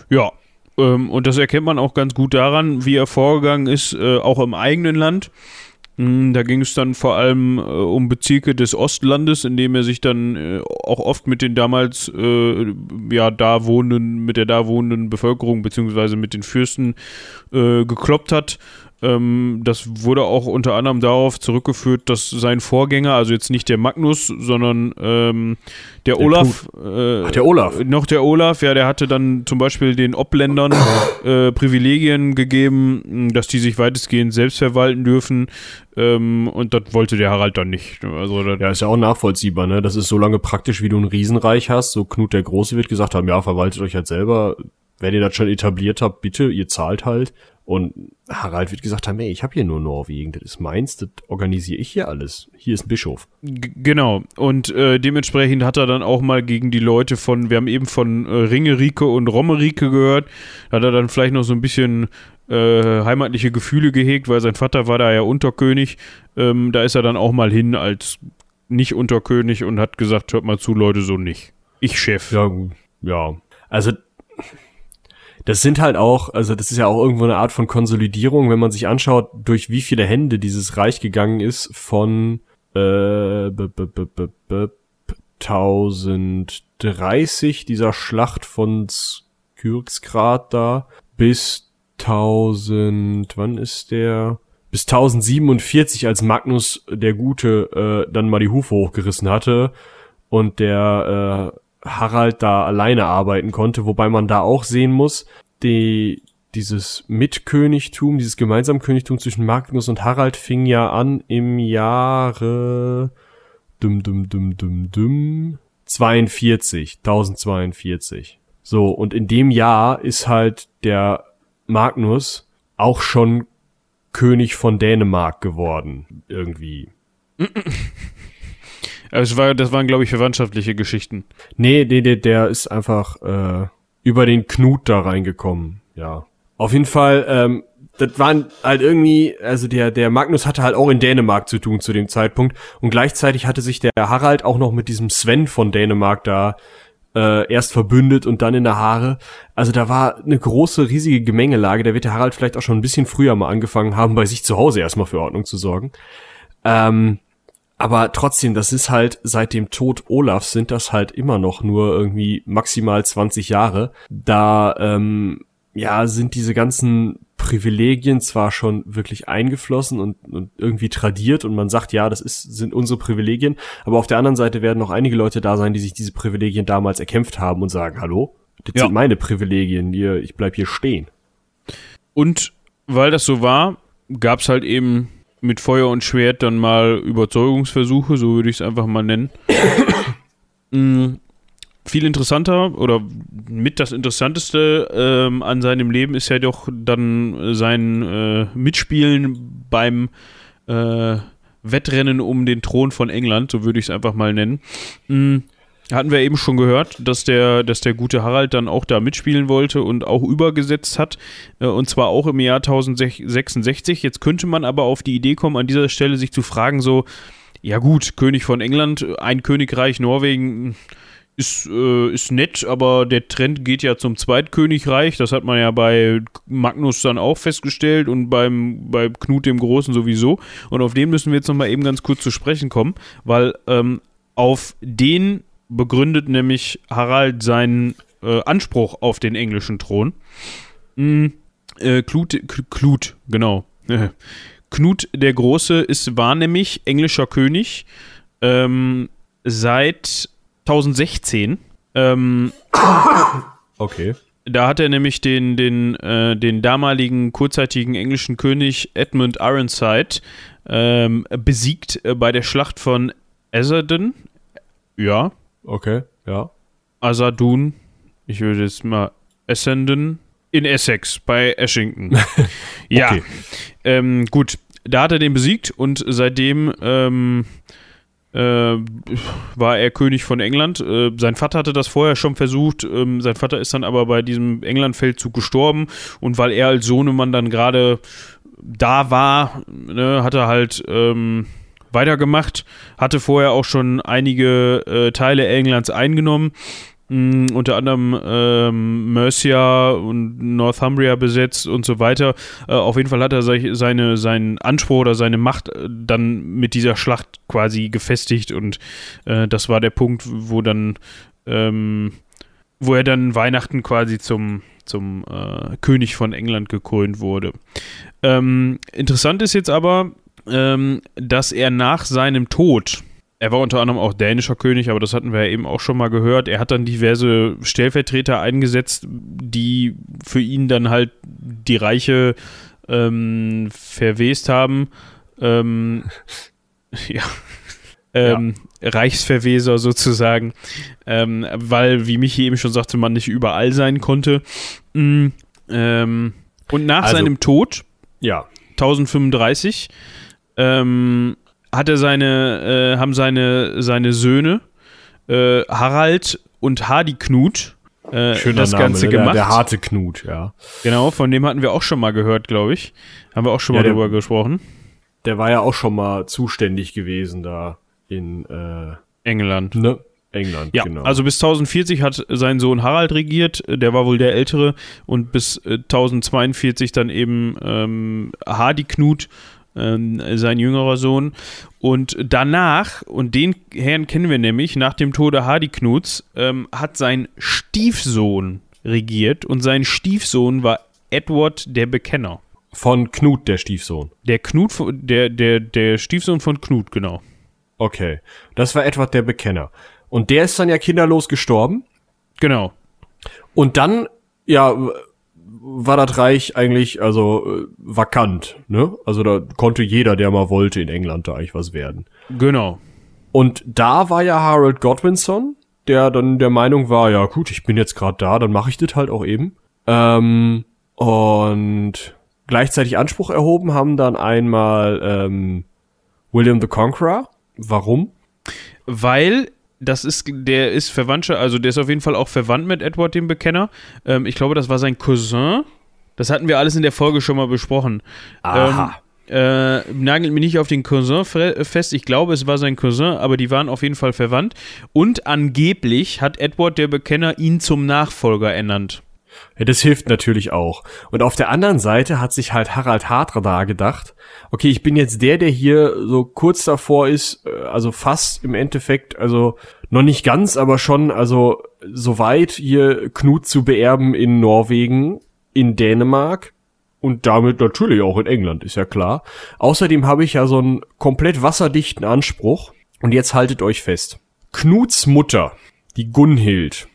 S1: Ja, und das erkennt man auch ganz gut daran, wie er vorgegangen ist, äh, auch im eigenen Land. Mm, Da ging es dann vor allem äh, um Bezirke des Ostlandes, in dem er sich dann äh, auch oft mit den damals äh, ja da wohnenden, mit der da wohnenden Bevölkerung beziehungsweise mit den Fürsten äh, gekloppt hat. Ähm, das wurde auch unter anderem darauf zurückgeführt, dass sein Vorgänger, also jetzt nicht der Magnus, sondern ähm, der, der, Olaf,
S2: äh, Ach, der Olaf,
S1: noch der Olaf, ja, der hatte dann zum Beispiel den Obländern äh, Privilegien gegeben, dass die sich weitestgehend selbst verwalten dürfen. Ähm, und das wollte der Harald dann nicht.
S2: Also, ja, ist ja auch nachvollziehbar, ne? Das ist so lange praktisch, wie du ein Riesenreich hast. So Knut der Große wird gesagt haben, ja, verwaltet euch halt selber. Wenn ihr das schon etabliert habt, bitte, ihr zahlt halt. Und Harald wird gesagt haben, ey, ich habe hier nur Norwegen, das ist meins, das organisiere ich hier alles. Hier ist ein Bischof.
S1: G genau. Und äh, dementsprechend hat er dann auch mal gegen die Leute von, wir haben eben von äh, Ringerike und Rommerike gehört, hat er dann vielleicht noch so ein bisschen äh, heimatliche Gefühle gehegt, weil sein Vater war da ja Unterkönig. Ähm, da ist er dann auch mal hin als nicht Unterkönig und hat gesagt, hört mal zu, Leute, so nicht. Ich Chef.
S2: Ja, ja. Also das sind halt auch, also das ist ja auch irgendwo eine Art von Konsolidierung, wenn man sich anschaut, durch wie viele Hände dieses Reich gegangen ist von äh, 1030 dieser Schlacht von Skyrxgrad da bis 1000, wann ist der? Bis 1047, als Magnus der Gute äh, dann mal die Hufe hochgerissen hatte und der äh, Harald da alleine arbeiten konnte, wobei man da auch sehen muss, die, dieses Mitkönigtum, dieses Gemeinsamkönigtum zwischen Magnus und Harald fing ja an im Jahre dum dum dum dum dum 42, 1042. So, und in dem Jahr ist halt der Magnus auch schon König von Dänemark geworden, irgendwie. <laughs>
S1: Also war, das waren, glaube ich, verwandtschaftliche Geschichten.
S2: Nee, nee, der, der ist einfach äh, über den Knut da reingekommen. Ja. Auf jeden Fall, ähm, das waren halt irgendwie, also der, der Magnus hatte halt auch in Dänemark zu tun zu dem Zeitpunkt. Und gleichzeitig hatte sich der Harald auch noch mit diesem Sven von Dänemark da äh, erst verbündet und dann in der Haare. Also da war eine große, riesige Gemengelage. Da wird der Harald vielleicht auch schon ein bisschen früher mal angefangen haben, bei sich zu Hause erstmal für Ordnung zu sorgen. Ähm, aber trotzdem, das ist halt seit dem Tod Olafs sind das halt immer noch nur irgendwie maximal 20 Jahre. Da ähm, ja sind diese ganzen Privilegien zwar schon wirklich eingeflossen und, und irgendwie tradiert und man sagt, ja, das ist, sind unsere Privilegien, aber auf der anderen Seite werden noch einige Leute da sein, die sich diese Privilegien damals erkämpft haben und sagen, hallo, das ja. sind meine Privilegien, hier, ich bleib hier stehen.
S1: Und weil das so war, gab's halt eben mit Feuer und Schwert dann mal Überzeugungsversuche, so würde ich es einfach mal nennen. <coughs> mhm. Viel interessanter oder mit das Interessanteste ähm, an seinem Leben ist ja doch dann sein äh, Mitspielen beim äh, Wettrennen um den Thron von England, so würde ich es einfach mal nennen. Mhm hatten wir eben schon gehört, dass der, dass der gute Harald dann auch da mitspielen wollte und auch übergesetzt hat. Äh, und zwar auch im Jahr 1066. Jetzt könnte man aber auf die Idee kommen, an dieser Stelle sich zu fragen, so, ja gut, König von England, ein Königreich Norwegen ist, äh, ist nett, aber der Trend geht ja zum Zweitkönigreich. Das hat man ja bei Magnus dann auch festgestellt und beim, bei Knut dem Großen sowieso. Und auf den müssen wir jetzt nochmal eben ganz kurz zu sprechen kommen, weil ähm, auf den begründet nämlich Harald seinen äh, Anspruch auf den englischen Thron. Mhm. Äh, Klut, Klut, genau. <laughs> Knut der Große ist, war nämlich englischer König ähm, seit 1016. Ähm, <coughs>
S2: okay.
S1: Da hat er nämlich den, den, äh, den damaligen kurzzeitigen englischen König Edmund Ironside ähm, besiegt äh, bei der Schlacht von Ezerden. Ja,
S2: Okay, ja.
S1: Asadun, ich würde jetzt mal Essendon in Essex bei Ashington. <laughs> ja, ähm, gut, da hat er den besiegt und seitdem ähm, äh, war er König von England. Äh, sein Vater hatte das vorher schon versucht. Ähm, sein Vater ist dann aber bei diesem England-Feldzug gestorben und weil er als Sohnemann dann gerade da war, ne, hat er halt ähm, weitergemacht, hatte vorher auch schon einige äh, Teile Englands eingenommen, mh, mm, unter anderem ähm, Mercia und Northumbria besetzt und so weiter. Äh, auf jeden Fall hat er seine, seinen Anspruch oder seine Macht äh, dann mit dieser Schlacht quasi gefestigt und äh, das war der Punkt, wo dann ähm, wo er dann Weihnachten quasi zum zum äh, König von England gekrönt wurde. Ähm, interessant ist jetzt aber, ähm, dass er nach seinem Tod, er war unter anderem auch dänischer König, aber das hatten wir ja eben auch schon mal gehört, er hat dann diverse Stellvertreter eingesetzt, die für ihn dann halt die Reiche ähm, verwest haben. Ähm, <laughs> ja. Ähm, ja. Reichsverweser sozusagen, ähm, weil, wie Michi eben schon sagte, man nicht überall sein konnte. Mm, ähm, und nach also, seinem Tod,
S2: ja.
S1: 1035, ähm, hat er seine, äh, haben seine, seine Söhne äh, Harald und Hardiknut
S2: äh, Schöner das Name, Ganze ne? gemacht. Der, der, harte Knut, ja.
S1: Genau, von dem hatten wir auch schon mal gehört, glaube ich. Haben wir auch schon ja, mal der, drüber gesprochen.
S2: Der war ja auch schon mal zuständig gewesen da in äh,
S1: England.
S2: Ne? England,
S1: ja, genau. Also bis 1040 hat sein Sohn Harald regiert, der war wohl der Ältere, und bis äh, 1042 dann eben ähm, Hardiknut, ähm, sein jüngerer Sohn. Und danach, und den Herrn kennen wir nämlich, nach dem Tode Hardiknuts, ähm, hat sein Stiefsohn regiert und sein Stiefsohn war Edward der Bekenner.
S2: Von Knut, der Stiefsohn.
S1: Der Knut, der, der, der Stiefsohn von Knut, genau.
S2: Okay. Das war Edward der Bekenner. Und der ist dann ja kinderlos gestorben.
S1: Genau.
S2: Und dann, ja, war das Reich eigentlich, also, äh, vakant, ne? Also da konnte jeder, der mal wollte, in England da eigentlich was werden.
S1: Genau.
S2: Und da war ja Harold Godwinson, der dann der Meinung war, ja gut, ich bin jetzt gerade da, dann mache ich das halt auch eben. Ähm, und gleichzeitig Anspruch erhoben haben dann einmal ähm, William the Conqueror. Warum?
S1: Weil das ist, der ist Verwandter, also der ist auf jeden Fall auch verwandt mit Edward dem Bekenner. Ähm, ich glaube, das war sein Cousin. Das hatten wir alles in der Folge schon mal besprochen.
S2: Aha.
S1: Ähm, äh, nagelt mich nicht auf den Cousin fest. Ich glaube, es war sein Cousin, aber die waren auf jeden Fall verwandt. Und angeblich hat Edward der Bekenner ihn zum Nachfolger ernannt.
S2: Ja, das hilft natürlich auch. Und auf der anderen Seite hat sich halt Harald Hartrer da gedacht, okay, ich bin jetzt der, der hier so kurz davor ist, äh, also fast im Endeffekt, also noch nicht ganz, aber schon, also soweit hier Knut zu beerben in Norwegen, in Dänemark und damit natürlich auch in England, ist ja klar. Außerdem habe ich ja so einen komplett wasserdichten Anspruch. Und jetzt haltet euch fest. Knuts Mutter, die Gunhild.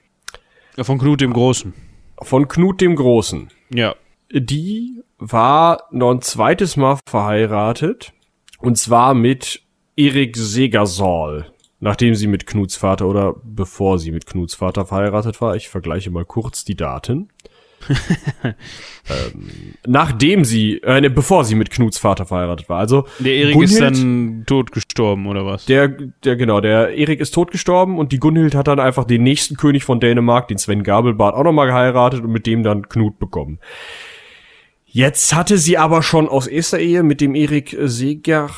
S1: Ja, von Knut dem Großen
S2: von Knut dem Großen.
S1: Ja.
S2: Die war noch ein zweites Mal verheiratet. Und zwar mit Erik Segersol. Nachdem sie mit Knuts Vater oder bevor sie mit Knuts Vater verheiratet war. Ich vergleiche mal kurz die Daten. <laughs> ähm, nachdem sie, äh, ne, bevor sie mit Knuts Vater verheiratet war. Also
S1: der Erik ist dann tot gestorben oder was?
S2: Der, der genau, der Erik ist tot gestorben und die Gunhild hat dann einfach den nächsten König von Dänemark, den Sven Gabelbart, auch nochmal geheiratet und mit dem dann Knut bekommen. Jetzt hatte sie aber schon aus erster Ehe mit dem Erik Segersal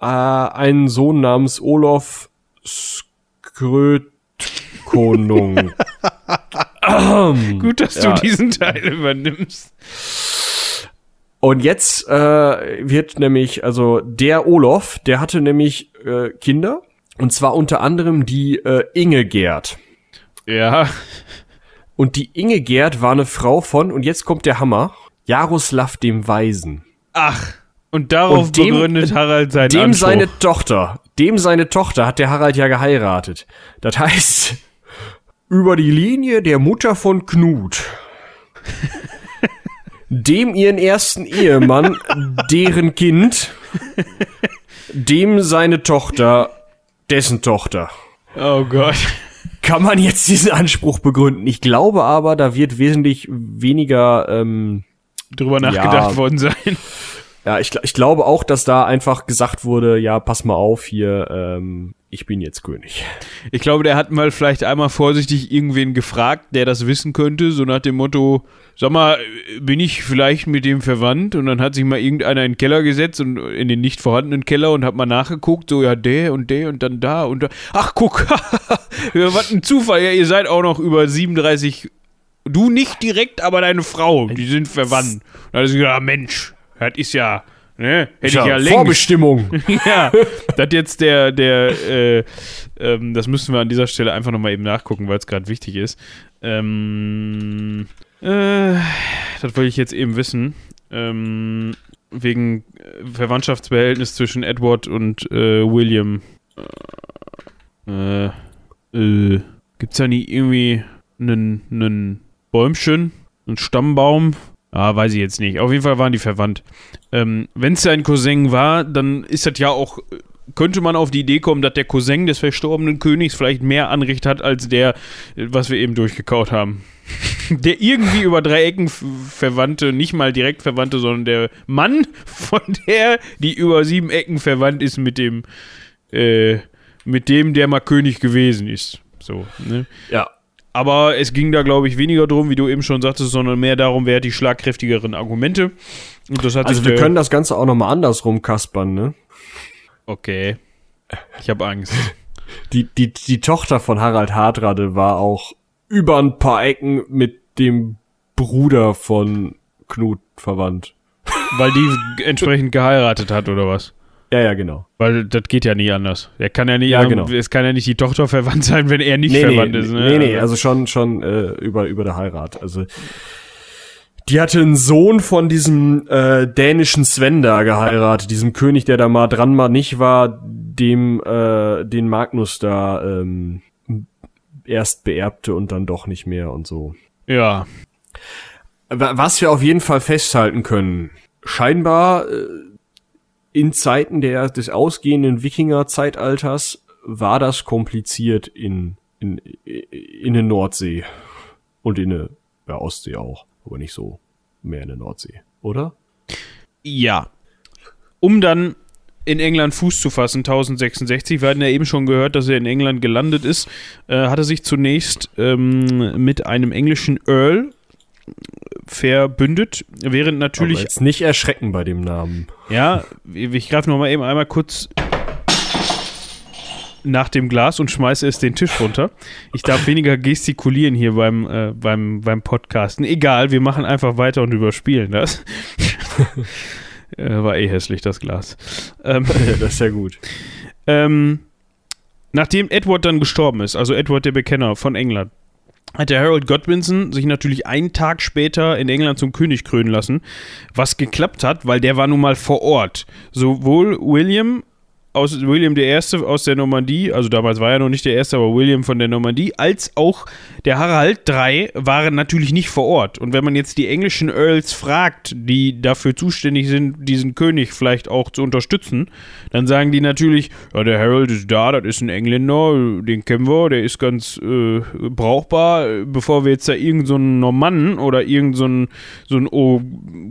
S2: äh, einen Sohn namens Olof Skrötkonung. <laughs> <clears throat>
S1: Gut, dass ja. du diesen Teil übernimmst.
S2: Und jetzt äh, wird nämlich, also der Olof, der hatte nämlich äh, Kinder. Und zwar unter anderem die äh, Inge Gerd.
S1: Ja.
S2: Und die Inge Gerd war eine Frau von, und jetzt kommt der Hammer, Jaroslav dem Weisen.
S1: Ach, und darauf und dem, begründet Harald seinen
S2: Dem
S1: Anspruch.
S2: seine Tochter, dem seine Tochter hat der Harald ja geheiratet. Das heißt, über die Linie der Mutter von Knut, dem ihren ersten Ehemann, deren Kind, dem seine Tochter, dessen Tochter.
S1: Oh Gott.
S2: Kann man jetzt diesen Anspruch begründen? Ich glaube aber, da wird wesentlich weniger ähm,
S1: drüber nachgedacht ja, worden sein.
S2: Ja, ich, ich glaube auch, dass da einfach gesagt wurde, ja, pass mal auf hier, ähm, ich bin jetzt König.
S1: Ich glaube, der hat mal vielleicht einmal vorsichtig irgendwen gefragt, der das wissen könnte, so nach dem Motto, sag mal, bin ich vielleicht mit dem verwandt? Und dann hat sich mal irgendeiner in den Keller gesetzt und in den nicht vorhandenen Keller und hat mal nachgeguckt, so ja, der und der und dann da und da. Ach, guck, <laughs> was ein Zufall, ja, ihr seid auch noch über 37, du nicht direkt, aber deine Frau, die sind verwandt. Und dann hat er gesagt, ja, Mensch, das ist ja, Ne? Hätte ich ja längst.
S2: Vorbestimmung. <laughs>
S1: ja, das jetzt der, der, äh, ähm, das müssen wir an dieser Stelle einfach nochmal eben nachgucken, weil es gerade wichtig ist. Ähm, äh, das wollte ich jetzt eben wissen. Ähm, wegen äh, Verwandtschaftsverhältnis zwischen Edward und äh, William. Äh, äh, gibt's da nie irgendwie einen, einen Bäumchen, einen Stammbaum? Ah, weiß ich jetzt nicht. Auf jeden Fall waren die verwandt. Ähm, Wenn es sein Cousin war, dann ist das ja auch, könnte man auf die Idee kommen, dass der Cousin des verstorbenen Königs vielleicht mehr Anricht hat als der, was wir eben durchgekaut haben. <laughs> Der irgendwie über drei Ecken verwandte, nicht mal direkt verwandte, sondern der Mann von der, die über sieben Ecken verwandt ist mit dem, äh, mit dem, der mal König gewesen ist. So, ne?
S2: ja.
S1: Aber es ging da, glaube ich, weniger drum, wie du eben schon sagtest, sondern mehr darum, wer hat die schlagkräftigeren Argumente.
S2: Also wir können das Ganze auch nochmal andersrum kaspern, ne?
S1: Okay. Ich habe Angst. <laughs>
S2: Die, die, die Tochter von Harald Hardrade war auch über ein paar Ecken mit dem Bruder von Knut verwandt. <laughs>
S1: Weil die entsprechend geheiratet hat, oder was?
S2: Ja, ja, genau.
S1: Weil das geht ja nicht anders. Er kann ja nicht,
S2: Ja, genau.
S1: es kann ja nicht die Tochter verwandt sein, wenn er nicht verwandt
S2: nee,
S1: ist. Ne?
S2: nee, nee, also schon, schon äh, über, über der Heirat. Also die hatte einen Sohn von diesem äh, dänischen Sven da geheiratet, diesem König, der da mal dran mal nicht war, dem äh, den Magnus da ähm, erst beerbte und dann doch nicht mehr und so.
S1: ja.
S2: Wa- Was wir auf jeden Fall festhalten können, scheinbar äh, in Zeiten der, des ausgehenden Wikinger-Zeitalters war das kompliziert in, in, in der Nordsee. Und in der ja, Ostsee auch, aber nicht so mehr in der Nordsee, oder?
S1: Ja. Um dann in England Fuß zu fassen, 1066, wir hatten ja eben schon gehört, dass er in England gelandet ist, äh, hat er sich zunächst ähm, mit einem englischen Earl verbündet, während
S2: Aber
S1: natürlich
S2: jetzt nicht erschrecken bei dem Namen.
S1: Ja, ich greife noch mal eben einmal kurz nach dem Glas und schmeiße es den Tisch runter. Ich darf weniger gestikulieren hier beim, äh, beim, beim Podcasten. Egal, wir machen einfach weiter und überspielen das. <laughs> äh, war eh hässlich, das Glas. Ähm, <laughs>
S2: das ist ja gut.
S1: ähm, nachdem Edward dann gestorben ist, also Edward der Bekenner von England, hat der Harold Godwinson sich natürlich einen Tag später in England zum König krönen lassen, was geklappt hat, weil der war nun mal vor Ort. Sowohl William aus William I. aus der Normandie, also damals war er noch nicht der Erste, aber William von der Normandie, als auch der Harald III waren natürlich nicht vor Ort. Und wenn man jetzt die englischen Earls fragt, die dafür zuständig sind, diesen König vielleicht auch zu unterstützen, dann sagen die natürlich, ja, der Harold ist da, das ist ein Engländer, den kennen wir, der ist ganz äh, brauchbar. Bevor wir jetzt da irgendeinen so Normannen oder irgendeinen so einen, oh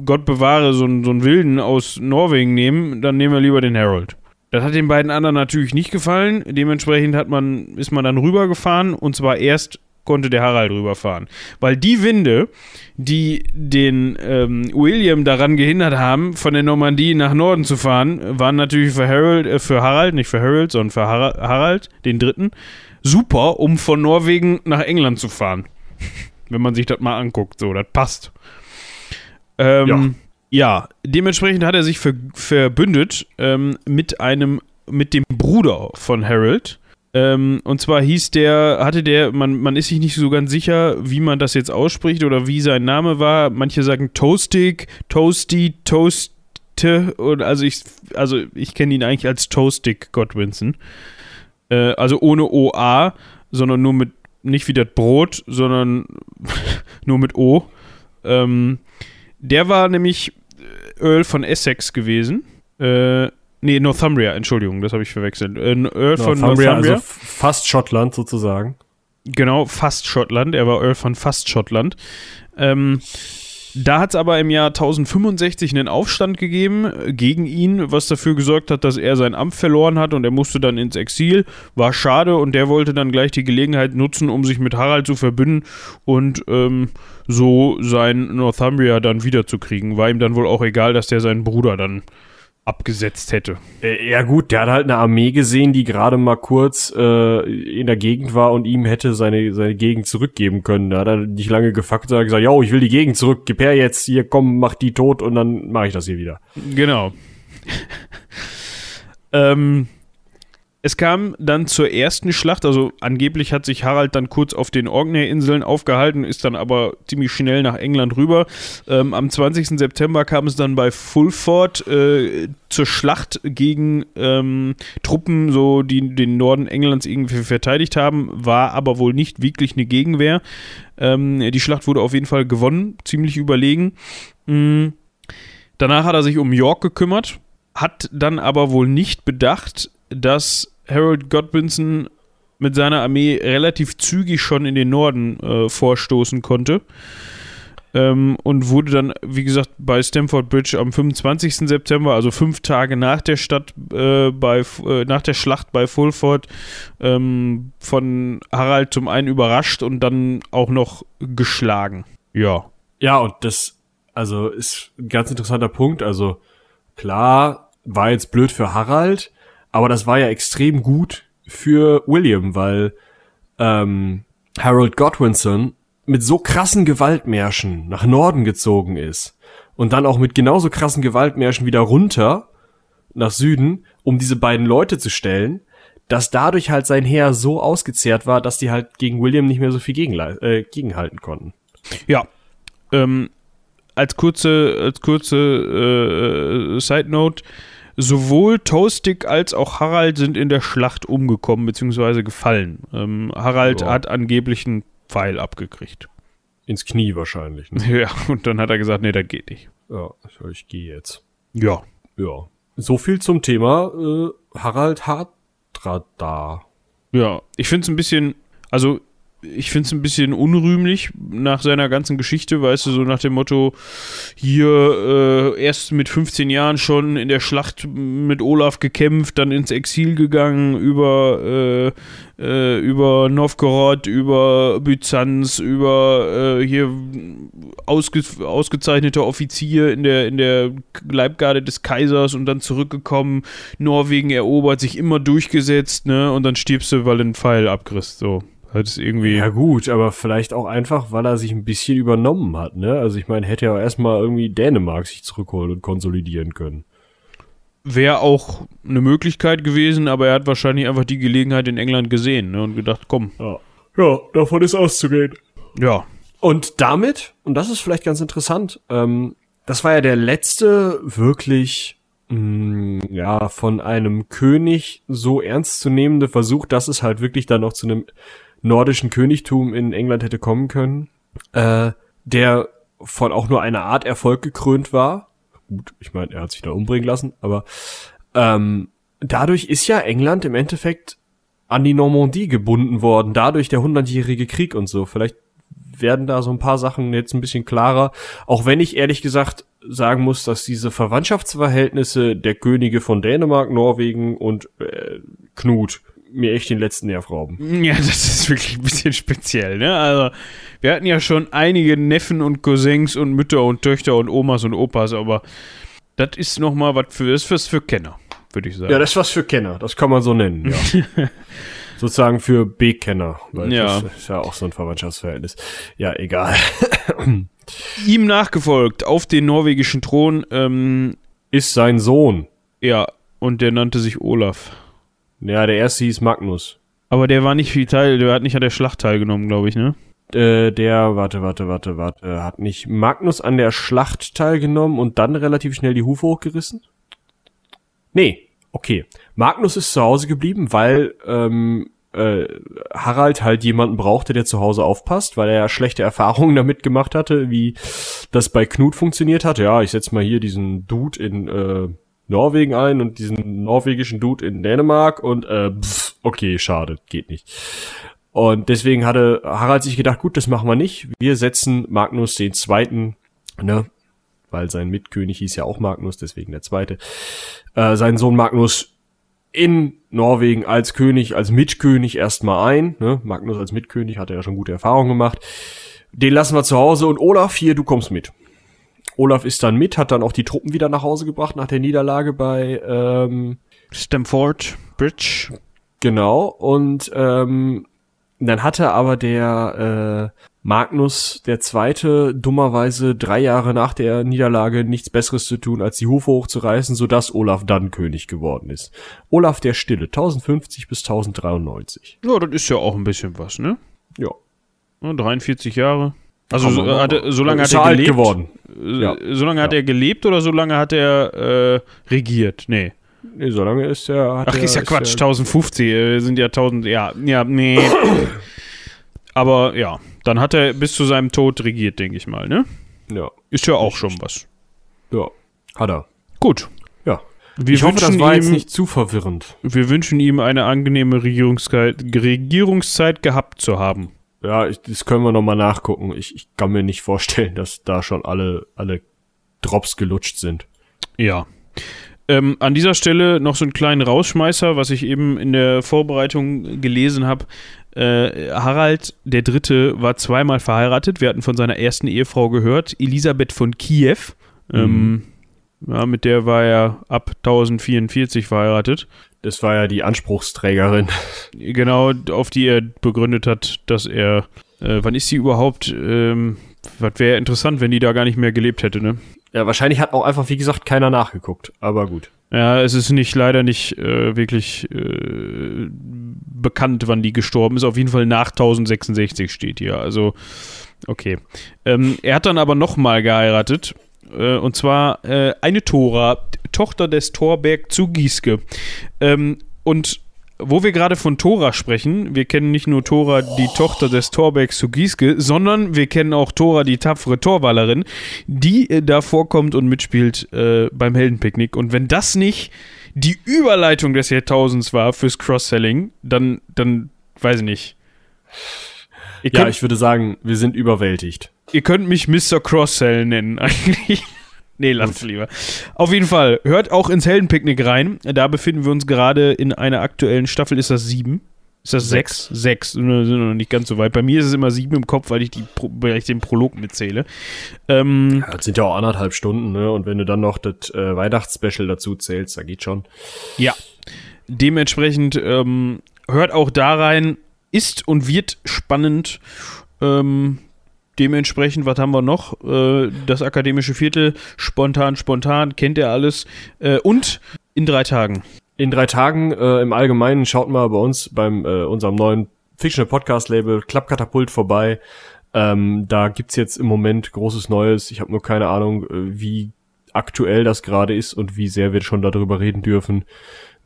S1: Gott bewahre, so einen, so Wilden aus Norwegen nehmen, dann nehmen wir lieber den Harold. Das hat den beiden anderen natürlich nicht gefallen. Dementsprechend hat man, ist man dann rübergefahren und zwar erst konnte der Harald rüberfahren. Weil die Winde, die den ähm, William daran gehindert haben, von der Normandie nach Norden zu fahren, waren natürlich für Harold, äh, für Harald, nicht für Harold, sondern für Har Harald, den Dritten, super, um von Norwegen nach England zu fahren. <laughs> Wenn man sich das mal anguckt, so, das passt. Ähm, ja. Ja, dementsprechend hat er sich ver verbündet ähm, mit einem, mit dem Bruder von Harold. Ähm, und zwar hieß der, hatte der, man, man ist sich nicht so ganz sicher, wie man das jetzt ausspricht oder wie sein Name war. Manche sagen Toastig, Toasty, Toaste. Und also ich, also ich kenne ihn eigentlich als Toastig Godwinson. Äh, also ohne OA, sondern nur mit, nicht wie das Brot, sondern <laughs> nur mit O. Ähm, der war nämlich Earl von Essex gewesen. Äh, nee, Northumbria, Entschuldigung, das habe ich verwechselt. Äh, Earl von
S2: Northumbria,
S1: Northumbria.
S2: also fast Schottland sozusagen.
S1: Genau, fast Schottland. Er war Earl von fast Schottland. Ähm, da hat es aber im Jahr 1065 einen Aufstand gegeben äh, gegen ihn, was dafür gesorgt hat, dass er sein Amt verloren hat und er musste dann ins Exil. War schade und der wollte dann gleich die Gelegenheit nutzen, um sich mit Harald zu verbünden und ähm, so sein Northumbria dann wiederzukriegen. War ihm dann wohl auch egal, dass der seinen Bruder dann abgesetzt hätte.
S2: Äh, Ja gut, der hat halt eine Armee gesehen, die gerade mal kurz äh, in der Gegend war und ihm hätte seine, seine Gegend zurückgeben können. Da hat er nicht lange gefuckt, sondern gesagt, yo, ich will die Gegend zurück, gib her jetzt, hier komm, mach die tot und dann mache ich das hier wieder.
S1: Genau. <laughs> ähm, es kam dann zur ersten Schlacht, also angeblich hat sich Harald dann kurz auf den Orkney-Inseln aufgehalten, ist dann aber ziemlich schnell nach England rüber. Ähm, am 20. September kam es dann bei Fulford äh, zur Schlacht gegen ähm, Truppen, so die den Norden Englands irgendwie verteidigt haben, war aber wohl nicht wirklich eine Gegenwehr. Ähm, die Schlacht wurde auf jeden Fall gewonnen, ziemlich überlegen. Mhm. Danach hat er sich um York gekümmert, hat dann aber wohl nicht bedacht, dass Harold Godwinson mit seiner Armee relativ zügig schon in den Norden äh, vorstoßen konnte. Ähm, und wurde dann, wie gesagt, bei Stamford Bridge am 25. September, also fünf Tage nach der Stadt, äh, bei, äh, nach der Schlacht bei Fulford, ähm, von Harald zum einen überrascht und dann auch noch geschlagen. Ja.
S2: Ja, und das, also ist ein ganz interessanter Punkt. Also klar, war jetzt blöd für Harald, aber das war ja extrem gut für William, weil ähm, Harold Godwinson mit so krassen Gewaltmärschen nach Norden gezogen ist und dann auch mit genauso krassen Gewaltmärschen wieder runter nach Süden, um diese beiden Leute zu stellen, dass dadurch halt sein Heer so ausgezehrt war, dass die halt gegen William nicht mehr so viel äh, gegenhalten konnten.
S1: Ja. Ähm, als kurze, als kurze äh, Side Note, sowohl Toastig als auch Harald sind in der Schlacht umgekommen bzw. gefallen. Ähm, Harald ja. hat angeblich einen Pfeil abgekriegt.
S2: Ins Knie wahrscheinlich. Ne? <laughs>
S1: Ja, und dann hat er gesagt, nee, das geht nicht.
S2: Ja, ich gehe jetzt.
S1: Ja.
S2: Ja. So viel zum Thema äh, Harald Hardrada.
S1: Ja, ich finde es ein bisschen, also ich finde es ein bisschen unrühmlich nach seiner ganzen Geschichte, weißt du, so nach dem Motto, hier äh, erst mit 15 Jahren schon in der Schlacht mit Olaf gekämpft, dann ins Exil gegangen, über, äh, äh, über Novgorod, über Byzanz, über äh, hier ausge ausgezeichneter Offizier in der, in der Leibgarde des Kaisers und dann zurückgekommen, Norwegen erobert, sich immer durchgesetzt, ne, und dann stirbst du, weil ein Pfeil abgriff, so. Hat es irgendwie.
S2: Ja, gut, aber vielleicht auch einfach, weil er sich ein bisschen übernommen hat, ne? Also ich meine, hätte ja auch erstmal irgendwie Dänemark sich zurückholen und konsolidieren können.
S1: Wäre auch eine Möglichkeit gewesen, aber er hat wahrscheinlich einfach die Gelegenheit in England gesehen ne, und gedacht, komm.
S2: Ja. ja, davon ist auszugehen.
S1: Ja.
S2: Und damit, und das ist vielleicht ganz interessant, ähm, das war ja der letzte wirklich mh, mm, ja, von einem König so ernstzunehmende Versuch, dass es halt wirklich dann noch zu einem nordischen Königtum in England hätte kommen können, äh, der von auch nur einer Art Erfolg gekrönt war. Gut, ich meine, er hat sich da umbringen lassen, aber ähm, dadurch ist ja England im Endeffekt an die Normandie gebunden worden, dadurch der hundertjährige Krieg und so. Vielleicht werden da so ein paar Sachen jetzt ein bisschen klarer, auch wenn ich ehrlich gesagt sagen muss, dass diese Verwandtschaftsverhältnisse der Könige von Dänemark, Norwegen und äh, Knut mir echt den letzten Nerv rauben. <laughs>
S1: Ja, das ist wirklich ein bisschen speziell, ne? Also, wir hatten ja schon einige Neffen und Cousins und Mütter und Töchter und Omas und Opas, aber das ist nochmal was für, das ist was für Kenner, würde ich sagen.
S2: Ja, das ist was für Kenner, das kann man so nennen, ja. <laughs> Sozusagen für B-Kenner, weil ja. das ist ja auch so ein Verwandtschaftsverhältnis. Ja, egal. <clears throat>
S1: Ihm nachgefolgt auf den norwegischen Thron ähm,
S2: ist sein Sohn.
S1: Ja, und der nannte sich Olaf.
S2: Ja, der erste hieß Magnus.
S1: Aber der war nicht viel Teil, der hat nicht an der Schlacht teilgenommen, glaube ich, ne?
S2: Äh, der, warte, warte, warte, warte, hat nicht Magnus an der Schlacht teilgenommen und dann relativ schnell die Hufe hochgerissen? Nee, okay. Magnus ist zu Hause geblieben, weil ähm, äh, Harald halt jemanden brauchte, der zu Hause aufpasst, weil er ja schlechte Erfahrungen <laughs> damit gemacht hatte, wie das bei Knut funktioniert hat. Ja, ich setz mal hier diesen Dude in äh, Norwegen ein und diesen norwegischen Dude in Dänemark und äh, pff, okay, schade, geht nicht. Und deswegen hatte Harald sich gedacht, gut, das machen wir nicht. Wir setzen Magnus den Zweiten, ne, weil sein Mitkönig hieß ja auch Magnus, deswegen der Zweite, äh, seinen Sohn Magnus in Norwegen als König, als Mitkönig erstmal ein. Ne? Magnus als Mitkönig hat er ja schon gute Erfahrungen gemacht. Den lassen wir zu Hause und Olaf, hier, du kommst mit. Olaf ist dann mit, hat dann auch die Truppen wieder nach Hause gebracht nach der Niederlage bei ähm,
S1: Stamford Bridge.
S2: Genau, und ähm, dann hatte aber der äh, Magnus der Zweite dummerweise drei Jahre nach der Niederlage nichts Besseres zu tun, als die Hufe hochzureißen, sodass Olaf dann König geworden ist. Olaf der Stille, 1050 bis 1093.
S1: Ja, das ist ja auch ein bisschen was, ne?
S2: Ja.
S1: 43 Jahre. Also so, hat er, so lange
S2: Ist
S1: hat er gelebt.
S2: geworden. Ja.
S1: So lange hat
S2: Ja.
S1: er gelebt oder so lange hat er äh, regiert? Nee.
S2: Nee, so lange ist er.
S1: Ach, ist ja Quatsch,
S2: er-
S1: 1050 äh, sind ja 1000, ja, ja, nee. <coughs> Aber ja, dann hat er bis zu seinem Tod regiert, denke ich mal, ne?
S2: Ja,
S1: Ist ja auch schon was.
S2: ja. Hat er.
S1: Gut.
S2: Ja.
S1: Wir
S2: ich hoffe, das
S1: wünschen
S2: war
S1: ihm,
S2: jetzt nicht zu verwirrend.
S1: Wir wünschen ihm eine angenehme Regierungszeit, Regierungszeit gehabt zu haben.
S2: Ja, ich, das können wir nochmal nachgucken. Ich, ich kann mir nicht vorstellen, dass da schon alle, alle Drops gelutscht sind.
S1: Ja. Ähm, an dieser Stelle noch so einen kleinen Rausschmeißer, was ich eben in der Vorbereitung gelesen habe. Äh, Harald der Dritte war zweimal verheiratet. Wir hatten von seiner ersten Ehefrau gehört, Elisabeth von Kiew. Ähm, ja, mit der war er ab 1044 verheiratet.
S2: Das war ja die Anspruchsträgerin.
S1: Genau, auf die er begründet hat, dass er. Äh, wann ist sie überhaupt? Ähm, was wäre interessant, wenn die da gar nicht mehr gelebt hätte, ne?
S2: Ja, wahrscheinlich hat auch einfach, wie gesagt, keiner nachgeguckt. Aber gut.
S1: Ja, es ist nicht leider nicht äh, wirklich äh, bekannt, wann die gestorben ist. Auf jeden Fall nach 1066 steht hier. Also, okay. Ähm, er hat dann aber nochmal geheiratet. Äh, und zwar äh, eine Tora, Tochter des Thorberg zu Gieske. Ähm, und wo wir gerade von Tora sprechen, wir kennen nicht nur Tora, die Tochter des Thorbergs zu Gieske, sondern wir kennen auch Tora, die tapfere Torwallerin, die äh, da vorkommt und mitspielt äh, beim Heldenpicknick. Und wenn das nicht die Überleitung des Jahrtausends war fürs Cross-Selling, dann, dann weiß ich nicht. Ihr
S2: Ja, ich würde sagen, wir sind überwältigt.
S1: Ihr könnt mich Mr. Cross-Sell nennen, <laughs> eigentlich. Nee, lasst lieber. Auf jeden Fall, hört auch ins Heldenpicknick rein. Da befinden wir uns gerade in einer aktuellen Staffel. Ist das sieben? Ist das sechs? Sechs. Wir sind noch nicht ganz so weit. Bei mir ist es immer sieben im Kopf, weil ich, die, weil ich den Prolog mitzähle. Ähm,
S2: Ja, das sind ja auch anderthalb Stunden, ne? Und wenn du dann noch das äh, Weihnachtsspecial dazu zählst, da geht schon.
S1: Ja. Dementsprechend ähm, hört auch da rein, ist und wird spannend. Ähm, dementsprechend, was haben wir noch? Äh, das akademische Viertel, spontan, spontan, kennt ihr alles. Äh, und in drei Tagen.
S2: In drei Tagen äh, im Allgemeinen schaut mal bei uns beim äh, unserem neuen Fictional Podcast Label Klappkatapult vorbei. Ähm, da gibt's jetzt im Moment großes Neues. Ich habe nur keine Ahnung, äh, wie aktuell das gerade ist und wie sehr wir schon darüber reden dürfen.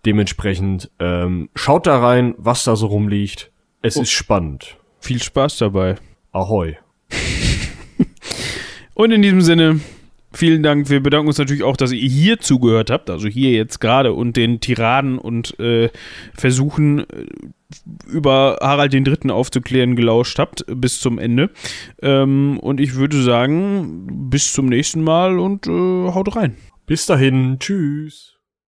S2: Dementsprechend ähm, schaut da rein, was da so rumliegt. Es ist spannend.
S1: Viel Spaß dabei.
S2: Ahoi.
S1: Und in diesem Sinne, vielen Dank. Wir bedanken uns natürlich auch, dass ihr hier zugehört habt, also hier jetzt gerade und den Tiraden und äh, Versuchen äh, über Harald den Dritten aufzuklären gelauscht habt bis zum Ende. Ähm, und ich würde sagen, bis zum nächsten Mal und äh, haut rein.
S2: Bis dahin. Tschüss.